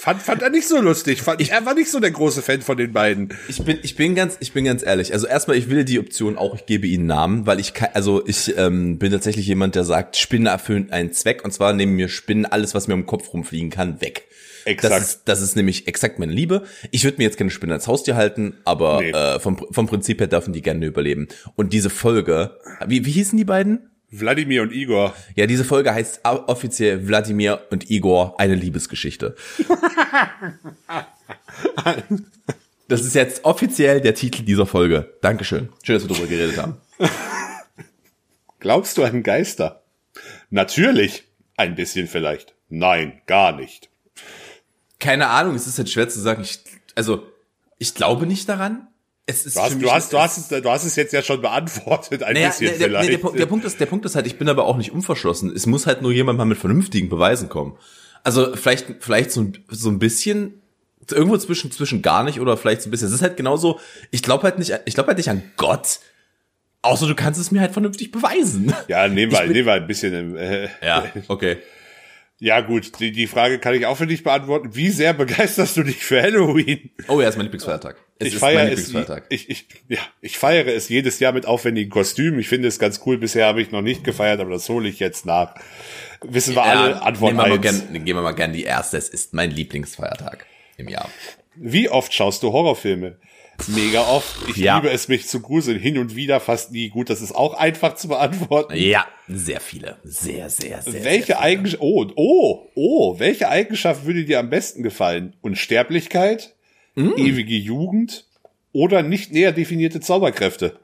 Fand, fand er nicht so lustig. Fand, ich, er war nicht so der große Fan von den beiden. Ich bin, ich bin ganz, ich bin ganz ehrlich. Also erstmal, ich will die Option auch, ich gebe ihnen Namen, weil ich kann, also ich ähm, bin tatsächlich jemand, der sagt, Spinnen erfüllen einen Zweck und zwar nehmen mir Spinnen alles, was mir im Kopf rumfliegen kann, weg. Exakt. Das ist, das ist nämlich exakt meine Liebe. Ich würde mir jetzt keine Spinne als Haustier halten, aber Nee. äh, vom, vom Prinzip her dürfen die gerne überleben. Und diese Folge, wie, wie hießen die beiden? Wladimir und Igor. Ja, diese Folge heißt offiziell Wladimir und Igor eine Liebesgeschichte. Das ist jetzt offiziell der Titel dieser Folge. Dankeschön. Schön, dass wir darüber geredet haben. Glaubst du an Geister? Natürlich. Ein bisschen vielleicht. Nein, gar nicht. Keine Ahnung, es ist jetzt schwer zu sagen. Ich, also, ich glaube nicht daran. Es ist Du hast, du hast, du hast, es, du hast es jetzt ja schon beantwortet, ein Naja, bisschen der, der, vielleicht. der, Punkt, der, Punkt ist, der Punkt ist halt, ich bin aber auch nicht unverschlossen. Es muss halt nur jemand mal mit vernünftigen Beweisen kommen. Also vielleicht, vielleicht so, ein- so ein bisschen, irgendwo zwischen, zwischen gar nicht oder vielleicht so ein bisschen. Es ist halt genauso, ich glaube halt nicht, ich glaube halt nicht an Gott. Außer du kannst es mir halt vernünftig beweisen. ja, nehmen wir, nehmen wir ein bisschen. Äh, Ja, okay. Ja, gut, die, die Frage kann ich auch für dich beantworten. Wie sehr begeisterst du dich für Halloween? Oh ja, ist mein Lieblingsfeiertag. Es ich ist feiere mein es, Lieblingsfeiertag. ich, ich, ja, ich feiere es jedes Jahr mit aufwendigen Kostümen. Ich finde es ganz cool. Bisher habe ich noch nicht gefeiert, aber das hole ich jetzt nach. Wissen wir alle, Antwort nehmen wir mal gern, gehen wir mal gern die erste. Es ist mein Lieblingsfeiertag im Jahr. Wie oft schaust du Horrorfilme? Mega oft. Ich Ja. liebe es, mich zu gruseln. Hin und wieder fast nie. Gut, das ist auch einfach zu beantworten. Ja, sehr viele. Sehr, sehr, sehr. Welche. Eigenschaft, oh, oh, oh, welche Eigenschaft würde dir am besten gefallen? Unsterblichkeit, Mm. ewige Jugend oder nicht näher definierte Zauberkräfte?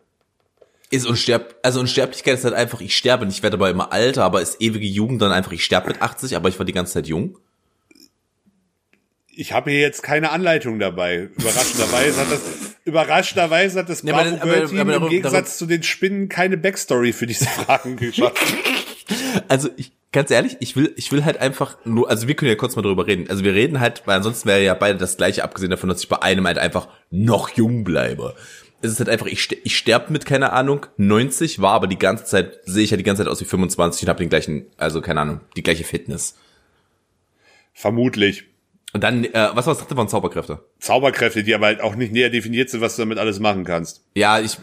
Ist unsterb also Unsterblichkeit ist halt einfach, ich sterbe nicht, ich werde aber immer alter, aber ist ewige Jugend dann einfach, ich sterbe mit 80, aber ich war die ganze Zeit jung. Ich habe hier jetzt keine Anleitung dabei. Überraschenderweise hat das, überraschenderweise hat das aber- Bravo Girl Team im Gegensatz darum- zu den Spinnen keine Backstory für diese Fragen geschaffen. Also ich, ganz ehrlich, ich will, ich will halt einfach nur, also wir können ja kurz mal drüber reden. Also wir reden halt, weil ansonsten wäre ja beide das gleiche, abgesehen davon, dass ich bei einem halt einfach noch jung bleibe. Es ist halt einfach, ich, ich sterbe mit, keine Ahnung, 90, war aber die ganze Zeit, sehe ich ja die ganze Zeit aus wie 25 und habe den gleichen, also keine Ahnung, die gleiche Fitness. Vermutlich. Und dann, äh, was war das dritte von Zauberkräfte? Zauberkräfte, die aber halt auch nicht näher definiert sind, was du damit alles machen kannst. Ja, ich,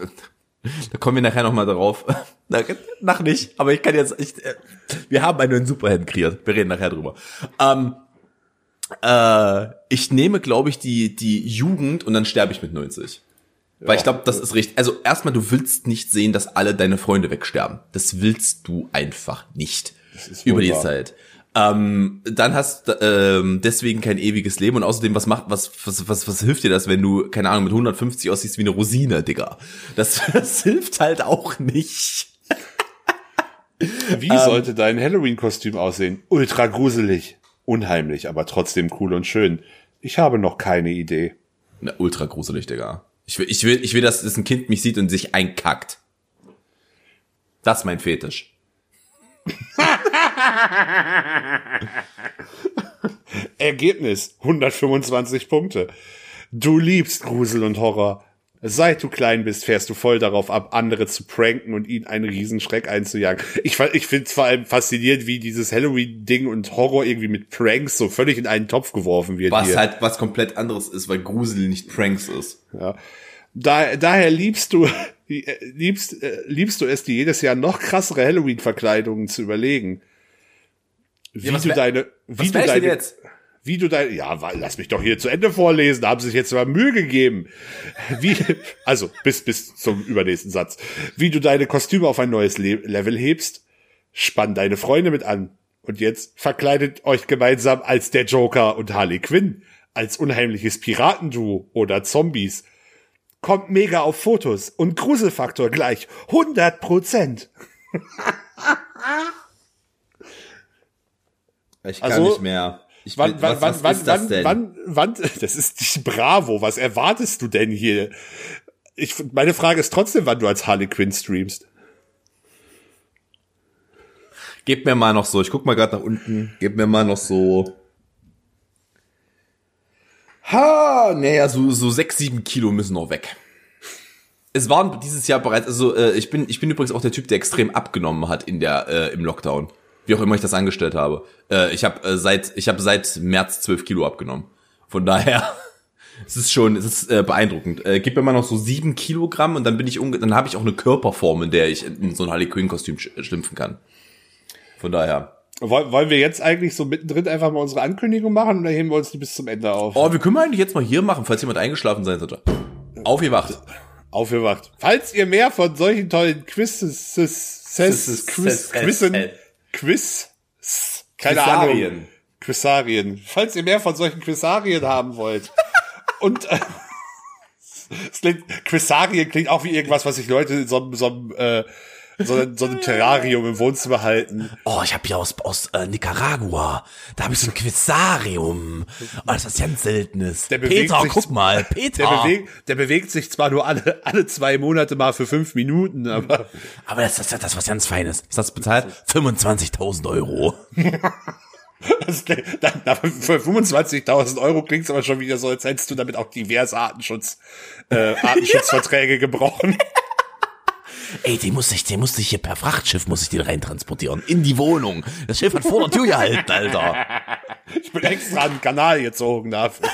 da kommen wir nachher noch mal drauf. Na, Nach nicht, aber ich kann jetzt, ich, äh, wir haben einen neuen Superhelden kreiert. Wir reden nachher drüber. Ähm, äh, ich nehme, glaube ich, die, die Jugend und dann sterbe ich mit 90. Weil ich glaube, das ist richtig. Also erstmal, du willst nicht sehen, dass alle deine Freunde wegsterben. Das willst du einfach nicht. Über die. Zeit. Ähm, dann hast ähm, deswegen kein ewiges Leben und außerdem, was macht, was, was, was, was hilft dir das, wenn du, keine Ahnung, mit 150 aussiehst wie eine Rosine, Digga? Das, das hilft halt auch nicht. Wie Ähm. sollte dein Halloween-Kostüm aussehen? Ultra gruselig. Unheimlich, aber trotzdem cool und schön. Ich habe noch keine Idee. Na, ultra gruselig, Digga. Ich will, ich will, ich will, dass, dass ein Kind mich sieht und sich einkackt. Das ist mein Fetisch. Ergebnis 125 Punkte. Du liebst Grusel und Horror. Seit du klein bist, fährst du voll darauf ab, andere zu pranken und ihnen einen Riesenschreck einzujagen. Ich, ich finde es vor allem faszinierend, wie dieses Halloween-Ding und Horror irgendwie mit Pranks so völlig in einen Topf geworfen wird. Was hier. halt was komplett anderes ist, weil Grusel nicht Pranks ist. Ja. Da, daher liebst du, liebst, äh, liebst du es, dir jedes Jahr noch krassere Halloween-Verkleidungen zu überlegen. Wie was du deine, wie du deine, jetzt? wie du deine, ja, lass mich doch hier zu Ende vorlesen, da haben sie sich jetzt mal Mühe gegeben. Wie, also, bis, bis zum übernächsten Satz. Wie du deine Kostüme auf ein neues Le Level hebst, spann deine Freunde mit an. Und jetzt verkleidet euch gemeinsam als der Joker und Harley Quinn, als unheimliches Piratenduo oder Zombies. Kommt mega auf Fotos und Gruselfaktor gleich 100 Prozent. Ich kann Also, nicht mehr. Ich Wann, will- wann, was, wann, was ist das wann, denn? wann, wann, das ist Bravo. Was erwartest du denn hier? Ich, meine Frage ist trotzdem, wann du als Harley Quinn streamst. Gebt mir mal noch so, ich guck mal gerade nach unten, gebt mir mal noch so. Ha, naja, so, so sechs, sieben Kilo müssen noch weg. Es waren dieses Jahr bereits, also äh, ich bin, ich bin übrigens auch der Typ, der extrem abgenommen hat in der, äh, im Lockdown. Wie auch immer ich das angestellt habe. Äh, ich habe äh, seit, ich habe seit März zwölf Kilo abgenommen. Von daher, es ist schon, es ist äh, beeindruckend. Äh, gib mir mal noch so sieben Kilogramm und dann bin ich, unge dann habe ich auch eine Körperform, in der ich in so ein Harley Quinn Kostüm sch- schlüpfen kann. Von daher. Woll- Wollen wir jetzt eigentlich so mittendrin einfach mal unsere Ankündigung machen oder heben wir uns die bis zum Ende auf? Oh, wir können wir eigentlich jetzt mal hier machen, falls jemand eingeschlafen sein sollte. Aufgewacht. Aufgewacht. Falls ihr mehr von solchen tollen Quizzes, Quiz, Quiz, Quiz, keine Ahnung. Quizarien. Quizarien. Falls ihr mehr von solchen Quizarien haben wollt. Und äh, es klingt, Quizarien klingt auch wie irgendwas, was sich Leute in so einem, so einem, äh, so, so einem Terrarium im Wohnzimmer halten. Oh, ich habe hier aus, aus äh, Nicaragua. Da habe ich so ein Quizarium. Oh, das ist ganz Seltenes. Der bewegt Peter, sich- guck mal, Der, Peter. bewegt, der bewegt sich zwar nur alle, alle zwei Monate mal für fünf Minuten, aber Aber das, das, das ist was ganz Feines. Ist das bezahlt? 25.000 Euro. das, da, für 25.000 Euro klingt es aber schon wieder so, als hättest du damit auch diverse Artenschutz, äh, Artenschutzverträge gebrochen. Ey, den musste ich, den musste ich hier per Frachtschiff, muss ich den reintransportieren. In die Wohnung. Das Schiff hat vor der Tür gehalten, Alter. Ich bin extra an den Kanal gezogen dafür.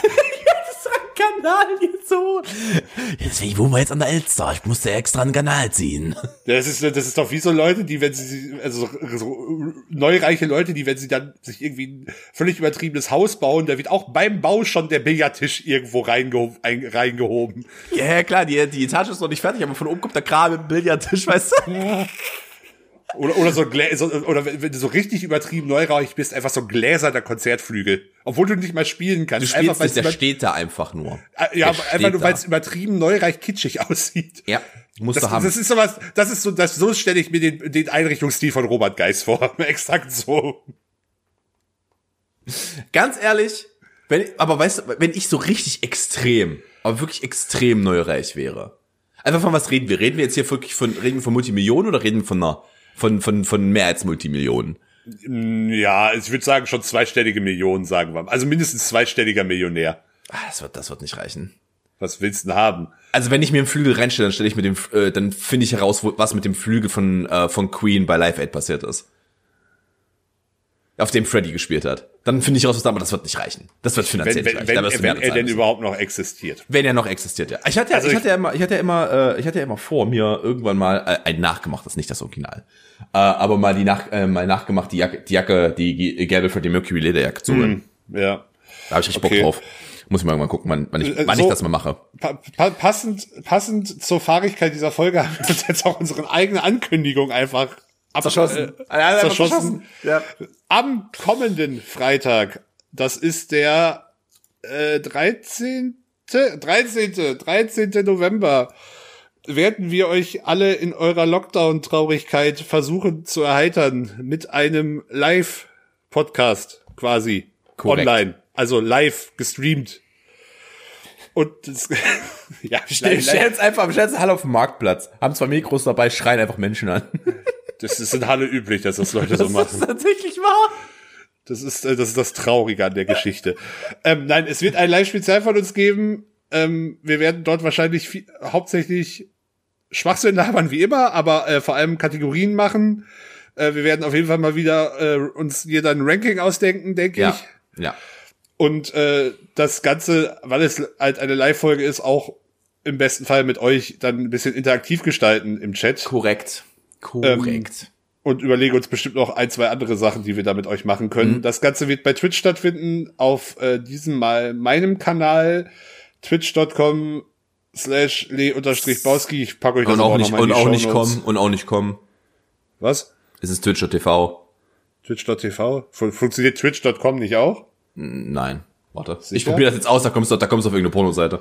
Kanal jetzt so. Deswegen wohnen wir jetzt an der Elster. Ich musste extra einen Kanal ziehen. Das ist, das ist doch wie so Leute, die, wenn sie, also so, neureiche Leute, die, wenn sie dann sich irgendwie ein völlig übertriebenes Haus bauen, da wird auch beim Bau schon der Billardtisch irgendwo reingehoben. Ein, reingehoben. Ja, klar, die, die Etage ist noch nicht fertig, aber von oben kommt der Kram mit dem Billardtisch, weißt du? Oder, oder so, Glä so oder wenn du so richtig übertrieben neureich bist, einfach so gläserner Konzertflügel. Obwohl du nicht mal spielen kannst. Du spielst einfach, nicht, der über- steht da einfach nur. Äh, Ja, Der einfach nur, weil es übertrieben neureich kitschig aussieht. Ja, musst Das, du haben. das ist sowas, das ist so, das, so stelle ich mir den, den Einrichtungsstil von Robert Geis vor. Exakt so. Ganz ehrlich, wenn, aber weißt du, wenn ich so richtig extrem, aber wirklich extrem neureich wäre. Einfach von was reden wir? Reden wir jetzt hier wirklich von, reden wir von Multimillionen oder reden wir von einer, von, von, von mehr als Multimillionen? Ja, ich würde sagen, schon zweistellige Millionen, sagen wir. mal. Also mindestens zweistelliger Millionär. Ah, das wird, das wird nicht reichen. Was willst du denn haben? Also wenn ich mir einen Flügel reinstelle, dann stelle ich mit dem, äh, dann finde ich heraus, wo, was mit dem Flügel von, äh, von Queen bei Live Aid passiert ist. Auf dem Freddy gespielt hat. Dann finde ich raus, was da, aber das wird nicht reichen. Das wird finanziell Wenn, nicht wenn, reichen. Da wenn, wenn er denn müssen. überhaupt noch existiert. Wenn er noch existiert, ja. Ich hatte, ja, Also ich, ich- hatte ja immer, ich hatte ja immer, äh, ich hatte ja immer vor, mir irgendwann mal äh, ein nachgemachtes, nicht das Original, äh, aber mal die nach, äh, mal nachgemacht die Jacke, die Jacke, die ge- gelbe Freddie Mercury Lederjacke zu holen. Ja. Da habe ich richtig Okay. Bock drauf. Muss ich mal irgendwann gucken, wann, wann, ich, Äh, wann so- ich das mal mache. Pa pa passend, passend zur Fahrigkeit dieser Folge haben wir uns jetzt auch unsere eigene Ankündigung einfach ab, Äh, Ja, zerschossen. Ja. Am kommenden Freitag, das ist der äh, 13. 13. 13. November, werden wir euch alle in eurer Lockdown-Traurigkeit versuchen zu erheitern mit einem Live-Podcast quasi Korrekt. online, also live gestreamt. Und das, ja, Stell, stell jetzt einfach, stell jetzt Halle auf dem Marktplatz. Haben zwei Mikros dabei, schreien einfach Menschen an. Das ist in Halle üblich, dass das Leute so machen. tatsächlich wahr. Das ist, äh, das ist das Traurige an der Geschichte. ähm, nein, es wird ein Live-Spezial von uns geben. Ähm, wir werden dort wahrscheinlich viel, hauptsächlich Schwachsinn labern, wie immer, aber äh, vor allem Kategorien machen. Äh, wir werden auf jeden Fall mal wieder äh, uns jeder ein Ranking ausdenken, denke Ja. ich. Ja. Und äh, das Ganze, weil es halt eine Live-Folge ist, auch im besten Fall mit euch dann ein bisschen interaktiv gestalten im Chat. Korrekt. Korrekt. und überlege uns bestimmt noch ein, zwei andere Sachen, die wir da mit euch machen können. Das Ganze wird bei Twitch stattfinden, auf äh, diesem Mal meinem Kanal, twitch.com slash le-bauski. Ich packe euch das und auch noch nicht, mal in und auch nicht kommen, und auch nicht kommen. Was? Es ist Twitch.tv. Twitch.tv? Fun funktioniert twitch.com nicht auch? Nein. Warte. Ich Sicher? probiere das jetzt aus, da kommst du, da kommst du auf irgendeine Pornoseite.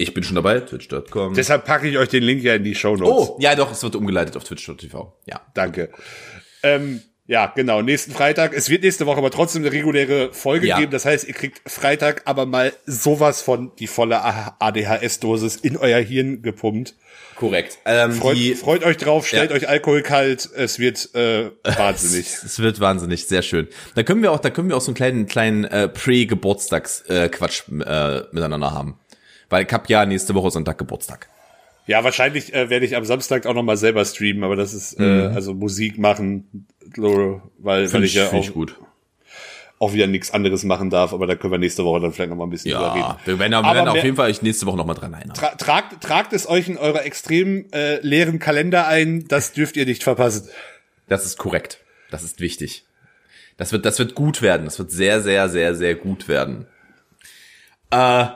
Ich bin schon dabei, twitch.com. Deshalb packe ich euch den Link ja in die Shownotes. Oh, ja doch, es wird umgeleitet auf twitch.tv. Ja. Danke. Ähm, Ja, genau, nächsten Freitag. Es wird nächste Woche aber trotzdem eine reguläre Folge Ja. geben. Das heißt, ihr kriegt Freitag aber mal sowas von die volle ADHS-Dosis in euer Hirn gepumpt. Korrekt. Ähm, Freut, freut euch drauf, stellt Ja. euch Alkohol kalt. Es wird äh, wahnsinnig. Es wird wahnsinnig, sehr schön. Da können wir auch, da können wir auch so einen kleinen, kleinen äh, Pre-Geburtstags-Quatsch äh, äh, miteinander haben. Weil ich hab ja nächste Woche Sonntag Geburtstag. Ja, wahrscheinlich äh, werde ich am Samstag auch noch mal selber streamen, aber das ist äh, also Musik machen, weil, weil ich ja auch, ich gut. auch wieder nichts anderes machen darf. Aber da können wir nächste Woche dann vielleicht noch mal ein bisschen drüber reden. Ja, wir werden, Aber werden auf jeden Fall euch nächste Woche nochmal dran erinnern. Tra tragt, tragt es euch in eurer extrem äh, leeren Kalender ein. Das dürft ihr nicht verpassen. Das ist korrekt. Das ist wichtig. Das wird, das wird gut werden. Das wird sehr, sehr, sehr, sehr gut werden. Äh,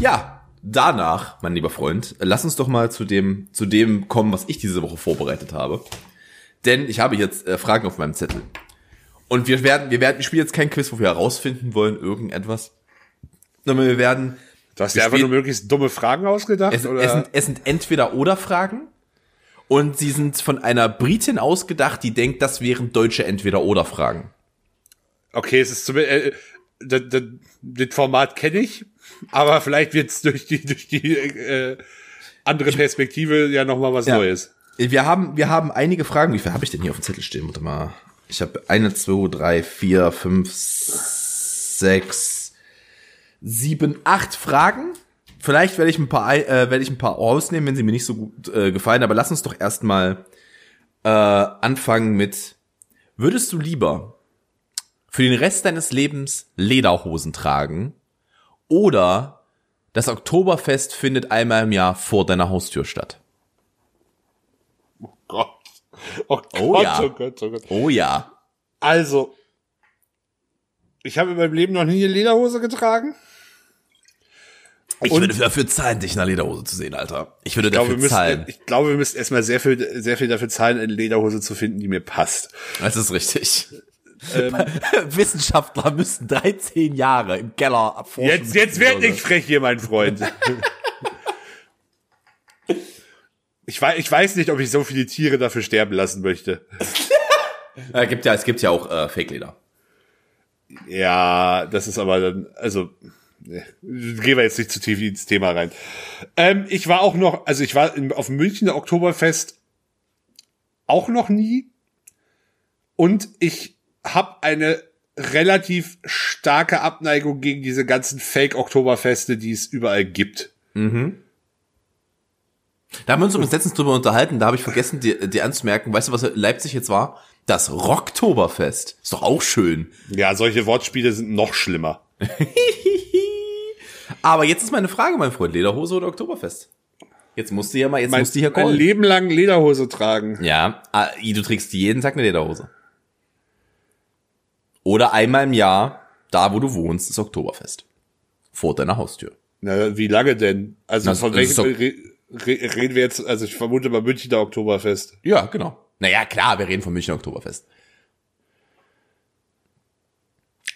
ja, danach, mein lieber Freund, lass uns doch mal zu dem, zu dem kommen, was ich diese Woche vorbereitet habe. Denn ich habe jetzt äh, Fragen auf meinem Zettel. Und wir werden, wir werden, wir spielen jetzt kein Quiz, wo wir herausfinden wollen, irgendetwas. Sondern wir werden, Du hast Wir dir einfach nur möglichst dumme Fragen ausgedacht? es, oder? es, sind, es sind entweder oder Fragen. Und sie sind von einer Britin ausgedacht, die denkt, das wären deutsche entweder oder Fragen. okay, es ist zumindest, äh, das, das, das Format kenne ich, aber vielleicht wird's durch die, durch die äh, andere Perspektive ja noch mal was Ja. Neues. Wir haben, wir haben einige Fragen. Wie viel habe ich denn hier auf dem Zettel stehen? Warte mal. Ich habe eine, zwei, drei, vier, fünf, sechs, sieben, acht Fragen. Vielleicht werde ich ein paar, äh, werde ich ein paar ausnehmen, wenn sie mir nicht so gut äh, gefallen. Aber lass uns doch erstmal äh, anfangen mit: Würdest du lieber für den Rest deines Lebens Lederhosen tragen oder das Oktoberfest findet einmal im Jahr vor deiner Haustür statt? Gott. Oh Gott, Oh ja. oh Gott, oh Gott. Oh ja. Also, ich habe in meinem Leben noch nie eine Lederhose getragen. Ich Und- würde dafür zahlen, dich in einer Lederhose zu sehen, Alter. Ich würde Ich glaube, dafür müssen, zahlen. ich glaube, wir müssen erstmal sehr viel, sehr viel dafür zahlen, eine Lederhose zu finden, die mir passt. Das ist richtig. Ähm, Wissenschaftler müssen 13 Jahre im Keller erforschen. Jetzt, jetzt werd nicht frech hier, mein Freund. Ich weiß, ich weiß nicht, ob ich so viele Tiere dafür sterben lassen möchte. Äh, gibt ja, es gibt ja auch äh, Fake-Leder. Ja, das ist aber dann, also, ne, gehen wir jetzt nicht zu tief ins Thema rein. Ähm, ich war auch noch, also ich war auf dem Münchner Oktoberfest auch noch nie. Und ich habe eine relativ starke Abneigung gegen diese ganzen Fake-Oktoberfeste, die es überall gibt. Da haben wir uns übrigens letztens drüber unterhalten, da habe ich vergessen, dir, dir anzumerken, weißt du, was in Leipzig jetzt war? Das Rocktoberfest. Ist doch auch schön. Ja, solche Wortspiele sind noch schlimmer. Aber jetzt ist meine Frage, mein Freund, Lederhose oder Oktoberfest? Jetzt musst du ja mal, jetzt Mein, musst du hier mein callen. Leben lang Lederhose tragen. Ja, ah, du trägst jeden Tag eine Lederhose. Oder einmal im Jahr, da wo du wohnst, ist Oktoberfest. Vor deiner Haustür. Na, wie lange denn? Also Na, von welchem re, re, reden wir jetzt? Also ich vermute mal Münchner Oktoberfest. Ja, genau. Naja, klar, wir reden vom Münchner Oktoberfest.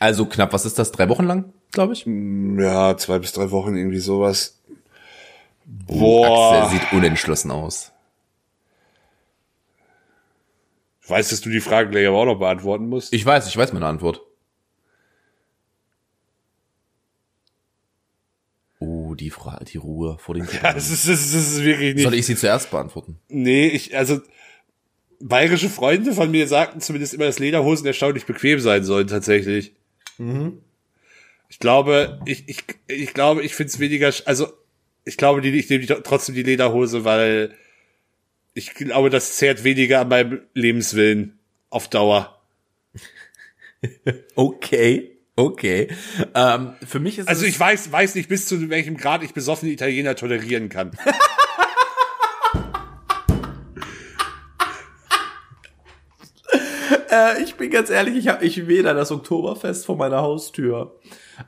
Also knapp, was ist das? Drei Wochen lang, glaube ich? Ja, zwei bis drei Wochen irgendwie sowas. Boah. Axel sieht unentschlossen aus. Weißt, dass du die Frage gleich aber auch noch beantworten musst? Ich weiß, ich weiß meine Antwort. Oh, die Frage, die Ruhe vor den Ja, das ist, das ist, das ist wirklich nicht. Soll ich sie zuerst beantworten? Nee, ich, also, bayerische Freunde von mir sagten zumindest immer, dass Lederhosen erstaunlich bequem sein sollen, tatsächlich. Ich glaube, ich, ich, ich glaube, ich finde es weniger, also, ich glaube, die, ich nehme die, trotzdem die Lederhose, weil ich glaube, das zehrt weniger an meinem Lebenswillen auf Dauer. Okay, okay. Ähm, für mich ist Also ich weiß, weiß nicht, bis zu welchem Grad ich besoffene Italiener tolerieren kann. äh, ich bin ganz ehrlich, ich habe ich weder das Oktoberfest vor meiner Haustür.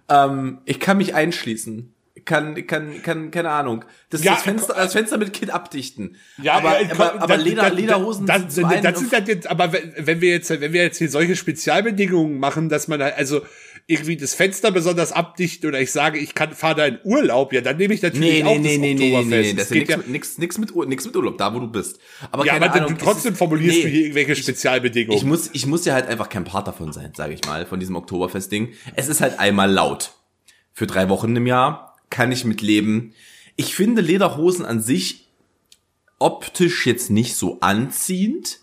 Ähm, ich kann mich einschließen. Kann, kann, kann, keine Ahnung. Das, Ja, das, Fenster, das Fenster mit Kind abdichten. Ja, aber, aber, komm, aber das- Leder, das- Lederhosen das, das, das sind halt jetzt, aber wenn wir jetzt, wenn wir jetzt hier solche Spezialbedingungen machen, dass man halt, also irgendwie das Fenster besonders abdichten oder ich sage, ich kann fahre da in Urlaub, ja, dann nehme ich natürlich Nee, auch nee, nee, das nee, nee, nee, Oktoberfest. nee, das ist geht ja nix, nix, mit, nix mit Urlaub, da wo du bist. Aber ja, aber Ahnung, du, trotzdem ist- formulierst nee, du hier irgendwelche Spezialbedingungen. Ich muss, ich muss ja halt einfach kein Part davon sein, sage ich mal, von diesem Oktoberfest-Ding. Es ist halt einmal laut. Für drei Wochen im Jahr kann ich mit leben. Ich finde Lederhosen an sich optisch jetzt nicht so anziehend.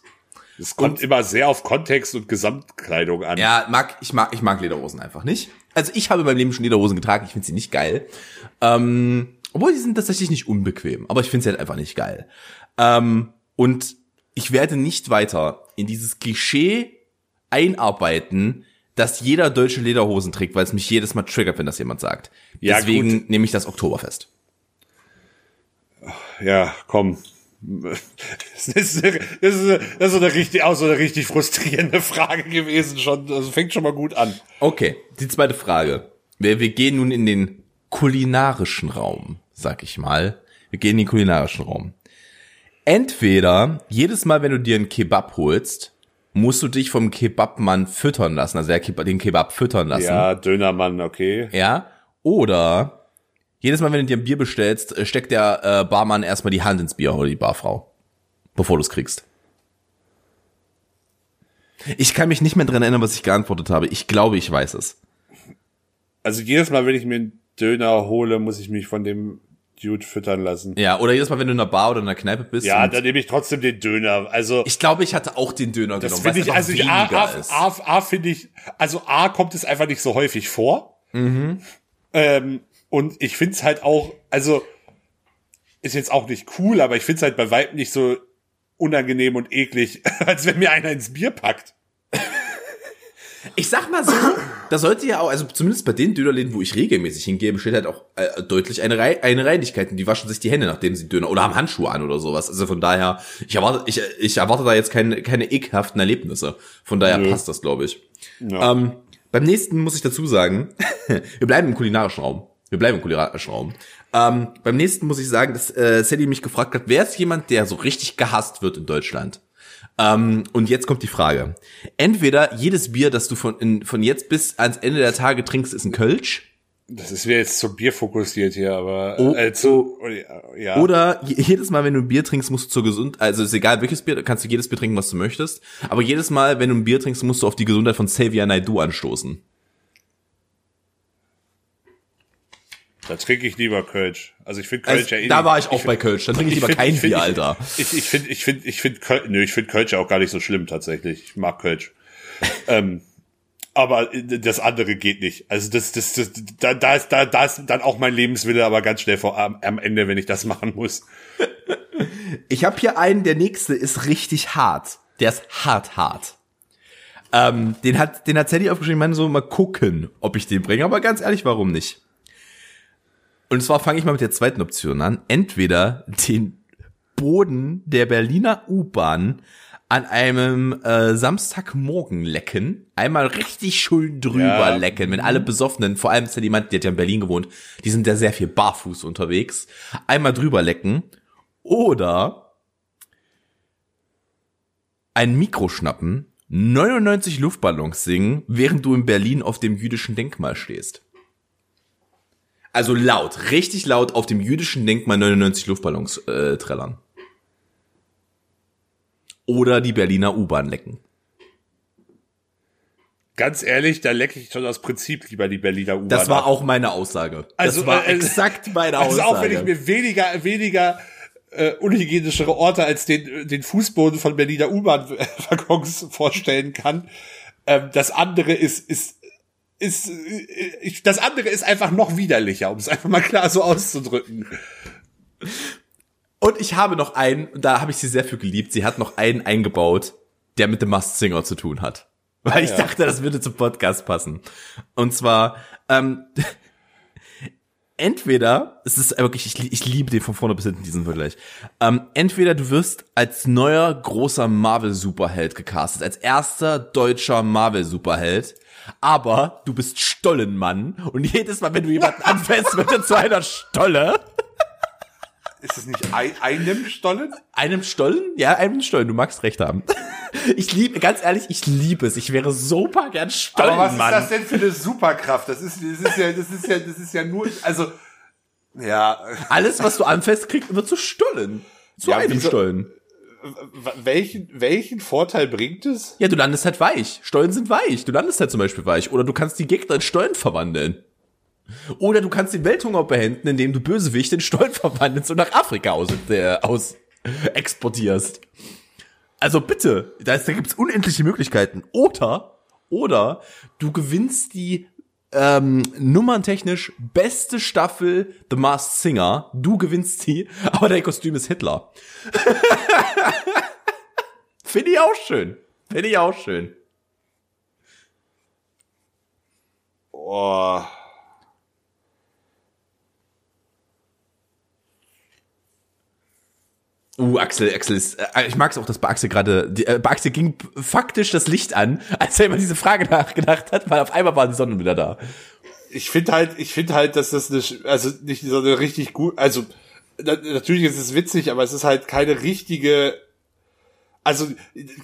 es kommt immer sehr auf Kontext und Gesamtkleidung an. Ja, mag, ich mag, ich mag Lederhosen einfach nicht. Also ich habe in meinem Leben schon Lederhosen getragen, ich finde sie nicht geil. Ähm, obwohl die sind tatsächlich nicht unbequem, aber ich finde sie halt einfach nicht geil. Ähm, und ich werde nicht weiter in dieses Klischee einarbeiten, dass jeder Deutsche Lederhosen trägt, weil es mich jedes Mal triggert, wenn das jemand sagt. Ja, Deswegen nehme ich das Oktoberfest. ja, komm. Das ist, eine, das, ist eine, das ist eine richtig, auch so eine richtig frustrierende Frage gewesen schon. Also fängt schon mal gut an. Okay, die zweite Frage. Wir, wir gehen nun in den kulinarischen Raum, sag ich mal. Wir gehen in den kulinarischen Raum. Entweder jedes Mal, wenn du dir einen Kebab holst, musst du dich vom Kebabmann füttern lassen, also Kebab, den Kebab füttern lassen. Ja, Dönermann, okay. Ja. Oder jedes Mal, wenn du dir ein Bier bestellst, äh, steckt der äh, Barmann erstmal die Hand ins Bier oder die Barfrau, bevor du es kriegst. Ich kann mich nicht mehr dran erinnern, was ich geantwortet habe. Ich glaube, ich weiß es. Also jedes Mal, wenn ich mir einen Döner hole, muss ich mich von dem Dude füttern lassen. Ja, oder jedes Mal, wenn du in einer Bar oder in einer Kneipe bist. Ja, dann nehme ich trotzdem den Döner. Also ich glaube, ich hatte auch den Döner das genommen, finde ich, also ich, A, weniger A, ist. A, A finde ich, also A kommt es einfach nicht so häufig vor. Ähm, und ich finde es halt auch, also ist jetzt auch nicht cool, aber ich finde es halt bei Weitem nicht so unangenehm und eklig, als wenn mir einer ins Bier packt. Ich sag mal so, da sollte ja auch, also zumindest bei den Dönerläden, wo ich regelmäßig hingehe, besteht halt auch äh, deutlich eine, Rei eine Reinigkeit. Und die waschen sich die Hände, nachdem sie Döner oder haben Handschuhe an oder sowas. Also von daher, ich erwarte, ich, ich erwarte da jetzt keine, keine ekelhaften Erlebnisse. Von daher Nö. passt das, glaube ich. Ja. Ähm, beim nächsten muss ich dazu sagen, wir bleiben im kulinarischen Raum. Wir bleiben im kulinarischen Raum. Ähm, beim nächsten muss ich sagen, dass äh, Sally mich gefragt hat, wer ist jemand, der so richtig gehasst wird in Deutschland? Ähm, und jetzt kommt die Frage. Entweder jedes Bier, das du von, in, von jetzt bis ans Ende der Tage trinkst, ist ein Kölsch. Das ist mir jetzt zum Bier fokussiert hier, aber Oh, äh, zu, ja. Oder je- jedes Mal, wenn du ein Bier trinkst, musst du zur Gesundheit, also ist egal welches Bier, kannst du jedes Bier trinken, was du möchtest. Aber jedes Mal, wenn du ein Bier trinkst, musst du auf die Gesundheit von Xavier Naidoo anstoßen. Da trinke ich lieber Kölsch. Also ich finde Kölsch Also, ja eh da war ich auch bei Kölsch. Dann trinke ich lieber find- kein find- Bier, Alter. Ich ich finde ich finde ich finde Kölsch, nö, ich finde Kölsch ja auch gar nicht so schlimm tatsächlich. Ich mag Kölsch. ähm, aber das andere geht nicht. Also das das, das da, da ist da da ist dann auch mein Lebenswille aber ganz schnell vor am, am Ende, wenn ich das machen muss. Ich habe hier einen, der nächste ist richtig hart. Der ist hart, hart. Ähm, den hat, den hat Sadie aufgeschrieben, ich meine so, mal gucken, ob ich den bringe. Aber ganz ehrlich, warum nicht? Und zwar fange ich mal mit der zweiten Option an. Entweder den Boden der Berliner U-Bahn an einem äh, Samstagmorgen lecken, einmal richtig schön drüber Ja. lecken, wenn alle Besoffenen, vor allem ist ja jemand, der hat ja in Berlin gewohnt, die sind ja sehr viel barfuß unterwegs, einmal drüber lecken oder ein Mikro schnappen, 99 Luftballons singen, während du in Berlin auf dem jüdischen Denkmal stehst. Also laut, richtig laut auf dem jüdischen Denkmal 99 Luftballons äh, trällern. Oder die Berliner U-Bahn lecken. Ganz ehrlich, da lecke ich schon aus Prinzip lieber die Berliner U-Bahn. Das war ab. auch meine Aussage. Also, das war äh, exakt meine Also Aussage. auch wenn ich mir weniger, weniger äh, unhygienischere Orte als den, den Fußboden von Berliner U-Bahn-Waggons vorstellen kann. Ähm, das andere ist, ist, ist, äh, ich, das andere ist einfach noch widerlicher, um es einfach mal klar so auszudrücken. Und ich habe noch einen, da habe ich sie sehr für geliebt, sie hat noch einen eingebaut, der mit dem Must Singer zu tun hat. Weil ich ja. dachte, das würde zum Podcast passen. Und zwar, ähm, entweder, es ist wirklich, ich, ich liebe den von vorne bis hinten, diesen Vergleich. Ähm, entweder du wirst als neuer großer Marvel-Superheld gecastet, als erster deutscher Marvel-Superheld, aber du bist Stollenmann und jedes Mal, wenn du jemanden anfällst, wird er zu einer Stolle. Ist es nicht ein, einem Stollen? Einem Stollen? Ja, einem Stollen. Du magst recht haben. Ich liebe, ganz ehrlich, ich liebe es. Ich wäre super gern Stollen, Aber was Mann. ist das denn für eine Superkraft? Das ist, das ist ja, das ist ja, das ist ja nur, also, ja, Alles, was du anfasst, kriegt wird zu Stollen. Zu Ja, einem wieso- Stollen. welchen, welchen Vorteil bringt es? Ja, du landest halt weich. Stollen sind weich. Du landest halt zum Beispiel weich. Oder du kannst die Gegner in Stollen verwandeln. Oder du kannst den Welthunger beenden, indem du Bösewicht in Stollen verwandelst und nach Afrika aus, äh, aus exportierst. Also bitte, da, ist, da gibt's unendliche Möglichkeiten. Oder, oder du gewinnst die ähm, nummerntechnisch beste Staffel The Masked Singer. Du gewinnst die, aber dein Kostüm ist Hitler. Finde ich auch schön. Finde ich auch schön. Oh. Uh, Axel, Axel ist, äh, ich mag es auch, dass bei Axel gerade, äh, bei Axel ging faktisch das Licht an, als er über diese Frage nachgedacht hat, weil auf einmal war die Sonne wieder da. Ich finde halt, ich finde halt, dass das eine, also nicht so eine richtig gut, also na, natürlich ist es witzig, aber es ist halt keine richtige, also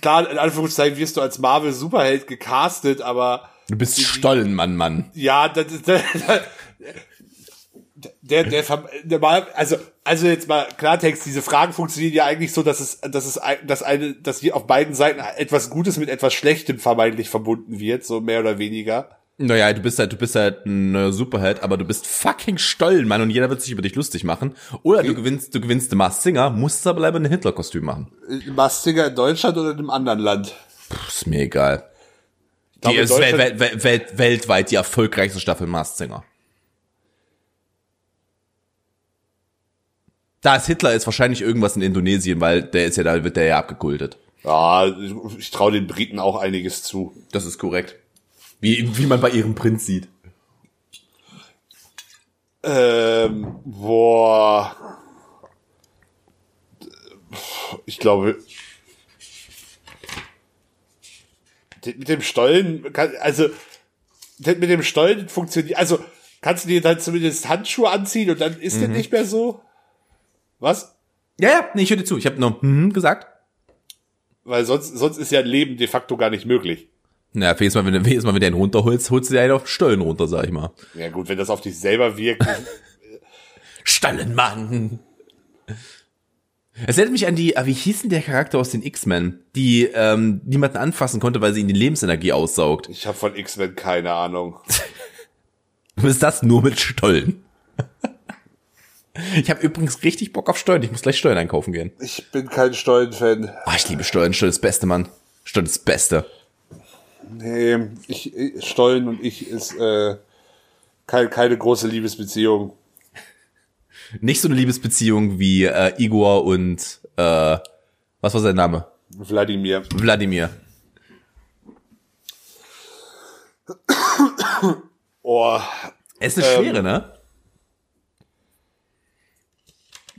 klar, in Anführungszeichen wirst du als Marvel Superheld gecastet, aber Du bist Stollenmann, Mann. ja, das, ist- das, der, der, der mal, also, also jetzt mal Klartext, diese Fragen funktionieren ja eigentlich so, dass es, dass es, dass eine, dass hier auf beiden Seiten etwas Gutes mit etwas Schlechtem vermeintlich verbunden wird, so mehr oder weniger. Naja, du bist halt, du bist halt ein äh, Superheld, aber du bist fucking Stollenmann und jeder wird sich über dich lustig machen. Oder du gewinnst, du gewinnst The Masked Singer, musst aber leider ein Hitler-Kostüm machen. Mastinger in Deutschland oder in einem anderen Land? Puh, ist mir egal. glaube, Die ist wel wel wel weltweit die erfolgreichste Staffel Masked Singer. Da ist Hitler ist wahrscheinlich irgendwas in Indonesien, weil der ist ja da, wird der ja abgekultet. Ja, ich, traue den Briten auch einiges zu. Das ist korrekt. Wie, wie man bei ihrem Prinz sieht. Ähm, boah. Ich glaube. Mit dem Stollen, also, mit dem Stollen funktioniert, also, kannst du dir dann zumindest Handschuhe anziehen und dann ist mhm. nicht mehr so? Was? Ja, ja, nee, ich höre dir zu. Ich habe nur hm gesagt. Weil sonst, sonst ist ja ein Leben de facto gar nicht möglich. Na, jedes Mal, wenn du, jedes Mal, wenn du einen runterholst, holst du dir einen auf den Stollen runter, sag ich mal. Ja gut, wenn das auf dich selber wirkt. Stollenmann. Es erinnert mich an die, ah, wie hieß denn der Charakter aus den X-Men, die ähm, niemanden anfassen konnte, weil sie ihnen die Lebensenergie aussaugt. ich habe von X-Men keine Ahnung. Du bist das nur mit Stollen. Ich habe übrigens richtig Bock auf Steuern. Ich muss gleich Steuern einkaufen gehen. Ich bin kein Stollen-Fan. Ah, ich liebe Steuern. Steuern ist das Beste, Mann. Steuern ist das Beste. Nee, ich, Stollen und ich ist äh, kein, keine große Liebesbeziehung. Nicht so eine Liebesbeziehung wie äh, Igor und äh, was war sein Name? Wladimir. Wladimir. Oh, Es ist eine Ähm, schwere, ne?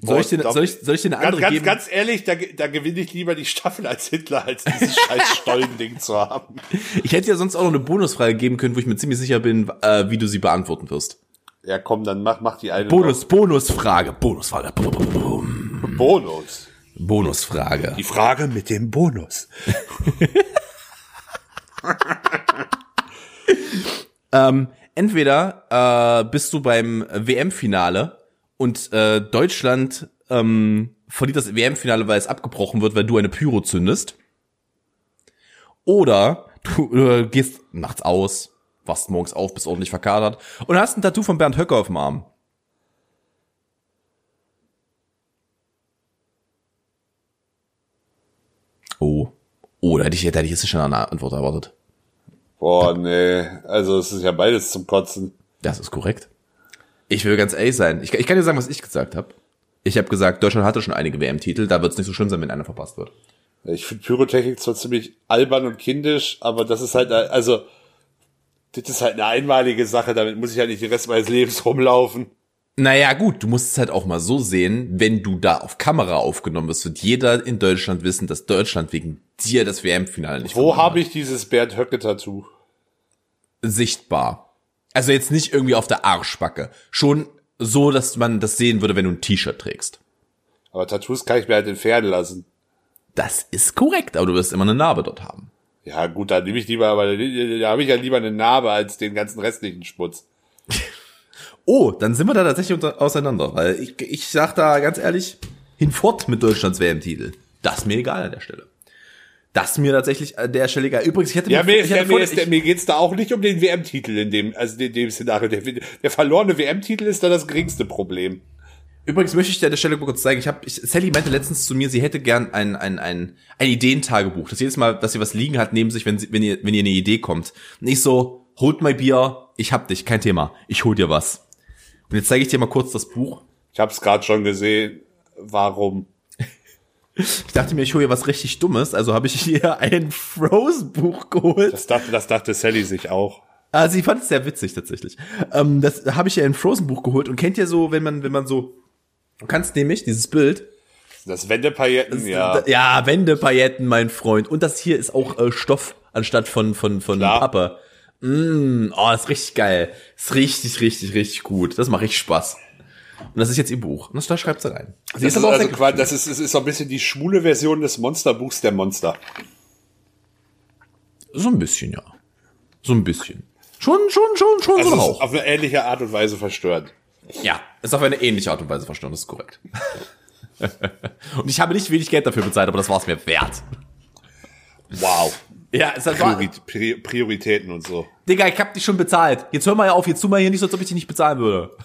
Soll ich, dir, da- soll, ich, soll ich ganz, andere ganz, geben? ganz ehrlich, da, da gewinne ich lieber die Staffel als Hitler, als dieses scheiß Stollending zu haben. Ich hätte dir sonst auch noch eine Bonusfrage geben können, wo ich mir ziemlich sicher bin, äh, wie du sie beantworten wirst. Ja, komm, dann mach, mach die eine Bonus, Bonusfrage, Bonusfrage, noch. Bonus. Bonusfrage. Die Frage mit dem Bonus. Ähm, entweder äh, bist du beim WM-Finale und äh, Deutschland ähm, verliert das WM-Finale, weil es abgebrochen wird, weil du eine Pyro zündest. Oder du äh, gehst nachts aus, wachst morgens auf, bist ordentlich verkatert und hast ein Tattoo von Bernd Höcker auf dem Arm. Oh. Oh, da hätte ich, da hätte ich jetzt schon eine Antwort erwartet. Boah, nee. Also, es ist ja beides zum Kotzen. Das ist korrekt. Ich will ganz ehrlich sein. Ich, ich kann dir sagen, was ich gesagt habe. Ich habe gesagt, Deutschland hatte schon einige WM-Titel, da wird es nicht so schlimm sein, wenn einer verpasst wird. Ich finde Pyrotechnik zwar ziemlich albern und kindisch, aber das ist halt, also, das ist halt eine einmalige Sache, damit muss ich halt nicht den Rest meines Lebens rumlaufen. Naja, gut, du musst es halt auch mal so sehen, wenn du da auf Kamera aufgenommen wirst, wird jeder in Deutschland wissen, dass Deutschland wegen dir das WM-Finale nicht Wo habe ich dieses Bernd Höcke-Tattoo? Sichtbar. Also jetzt nicht irgendwie auf der Arschbacke. Schon so, dass man das sehen würde, wenn du ein T-Shirt trägst. Aber Tattoos kann ich mir halt entfernen lassen. Das ist korrekt, aber du wirst immer eine Narbe dort haben. Ja, gut, dann nehme ich lieber, aber da habe ich ja lieber eine Narbe als den ganzen restlichen Schmutz. Oh, dann sind wir da tatsächlich unter, auseinander, weil ich, ich sag da ganz ehrlich, hinfort mit Deutschlands WM-Titel. Das ist mir egal an der Stelle. Das ist mir tatsächlich an der Stelle egal. Übrigens, ich hätte Ja, mir, ich hatte mir, vorhin- der, mir geht's da auch nicht um den WM-Titel in dem, also in dem Szenario. Der, der verlorene WM-Titel ist da das geringste Problem. Übrigens möchte ich dir an der Stelle kurz zeigen, ich habe, ich, Sally meinte letztens zu mir, sie hätte gern ein, ein, ein, ein Ideentagebuch, dass jedes Mal, dass sie was liegen hat neben sich, wenn, sie, wenn, ihr, wenn ihr eine Idee kommt. Und ich so, holt mein Bier, ich hab dich, kein Thema, ich hol dir was. Und jetzt zeige ich dir mal kurz das Buch. Ich habe es gerade schon gesehen. Warum? Ich dachte mir, ich hole ihr was richtig Dummes, also habe ich hier ein Frozen-Buch geholt. Das dachte, das dachte Sally sich auch. Ah, sie fand es sehr witzig tatsächlich. Ähm, das habe ich ja ein Frozen-Buch geholt und kennt ihr so, wenn man, wenn man so, du kannst nämlich dieses Bild, Das Wendepailletten, ja. Da- Ja, Wendepailletten, mein Freund. Und das hier ist auch äh, Stoff anstatt von von von Klar. Pappe. Mm, oh, ist richtig geil. Ist richtig, richtig, richtig gut. Das macht richtig Spaß. Und das ist jetzt ihr Buch. Und das, da schreibt sie rein. Sie Das ist, aber auch also quasi, das ist, es ist so ein bisschen die schwule Version des Monsterbuchs der Monster. So ein bisschen, ja. So ein bisschen. Schon, schon, schon, schon Also so ist Hauch. auf eine ähnliche Art und Weise verstört. Ja, ist auf eine ähnliche Art und Weise verstanden, das ist korrekt. und ich habe nicht wenig Geld dafür bezahlt, aber das war es mir wert. Wow. Ja, es Pri Prioritäten und so. Digga, ich hab dich schon bezahlt. Jetzt hör mal auf, jetzt tu mal hier nicht so, als ob ich dich nicht bezahlen würde.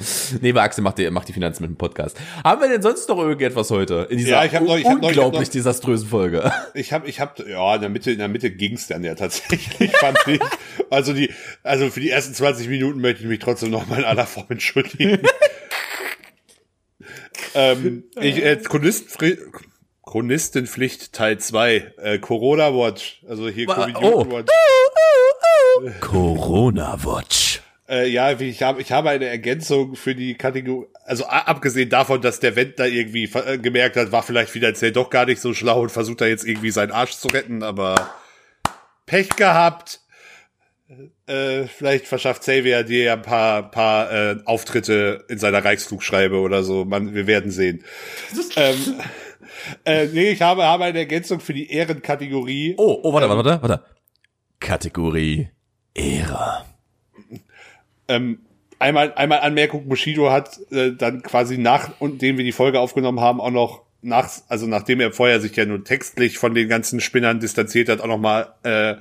nee, Axel macht die, macht die Finanzen mit dem Podcast. Haben wir denn sonst noch irgendetwas heute? In dieser Ja, ich hab noch- ich hab noch- ich hab unglaublich noch- desaströsen Folge. Ich habe, ich habe, ja, in der Mitte, in der Mitte ging's dann ja tatsächlich, fand ich. Also die, also für die ersten 20 Minuten möchte ich mich trotzdem noch mal in aller Form entschuldigen. ähm, ich, äh, Chronisten, Chronistenpflicht Teil 2, äh, Corona Watch, also hier Covid oh. Watch. Corona Watch. Äh, ja, wie ich habe, ich habe eine Ergänzung für die Kategorie, also abgesehen davon, dass der Wendler irgendwie äh, gemerkt hat, war vielleicht finanziell doch gar nicht so schlau und versucht da jetzt irgendwie seinen Arsch zu retten, aber Pech gehabt. Äh, vielleicht verschafft Xavier dir ja ein paar, paar äh, Auftritte in seiner Reichsflugschreibe oder so. Man, wir werden sehen. ähm, äh, nee, ich habe, habe eine Ergänzung für die Ehrenkategorie. Oh, oh, warte, warte, warte, warte. Kategorie Ehre. Ähm, einmal, einmal Anmerkung, Bushido hat äh, dann quasi nachdem wir die Folge aufgenommen haben, auch noch nach, also nachdem er vorher sich ja nur textlich von den ganzen Spinnern distanziert hat, auch noch mal äh,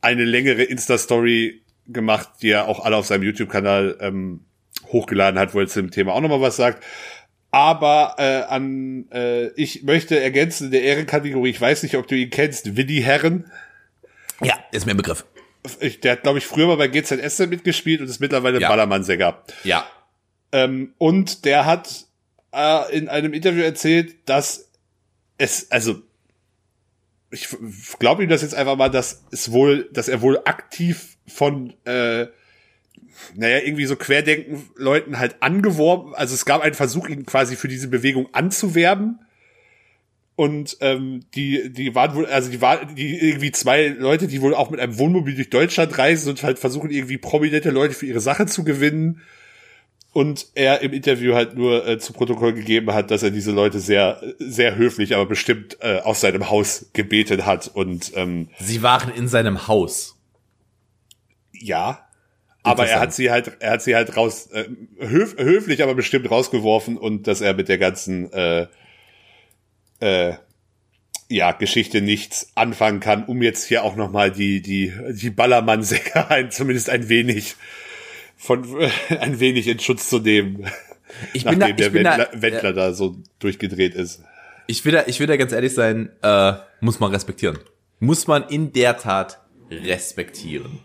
eine längere Insta-Story gemacht, die er auch alle auf seinem YouTube-Kanal ähm, hochgeladen hat, wo er zum Thema auch noch mal was sagt. Aber äh, an äh, ich möchte ergänzen der Ehrenkategorie, ich weiß nicht, ob du ihn kennst, Willi Herren. Ja, ist mir ein Begriff. Der hat, glaube ich, früher mal bei GZS mitgespielt und ist mittlerweile Ja. Ballermann-Sänger. Ja. Ähm, und der hat äh, in einem Interview erzählt, dass es, also ich glaube ihm das jetzt einfach mal, dass es wohl, dass er wohl aktiv von äh, naja, irgendwie so querdenken Leuten halt angeworben. Also es gab einen Versuch, ihn quasi für diese Bewegung anzuwerben. Und ähm, die, die waren wohl, also die waren die irgendwie zwei Leute, die wohl auch mit einem Wohnmobil durch Deutschland reisen und halt versuchen, irgendwie prominente Leute für ihre Sache zu gewinnen. Und er im Interview halt nur äh, zu Protokoll gegeben hat, dass er diese Leute sehr, sehr höflich, aber bestimmt äh, aus seinem Haus gebeten hat. Und ähm, Sie waren in seinem Haus. ja, aber er hat sie halt, er hat sie halt raus, äh, höf, höflich, aber bestimmt rausgeworfen und dass er mit der ganzen äh, äh, ja, Geschichte nichts anfangen kann, um jetzt hier auch nochmal die, die, die Ballermann-Sänger ein, zumindest ein wenig von, ein wenig in Schutz zu nehmen, Ich bin da, nachdem der ich bin Wendler, da, Wendler da so durchgedreht ist. ich will da, ich will da ganz ehrlich sein, äh, muss man respektieren. Muss man in der Tat respektieren.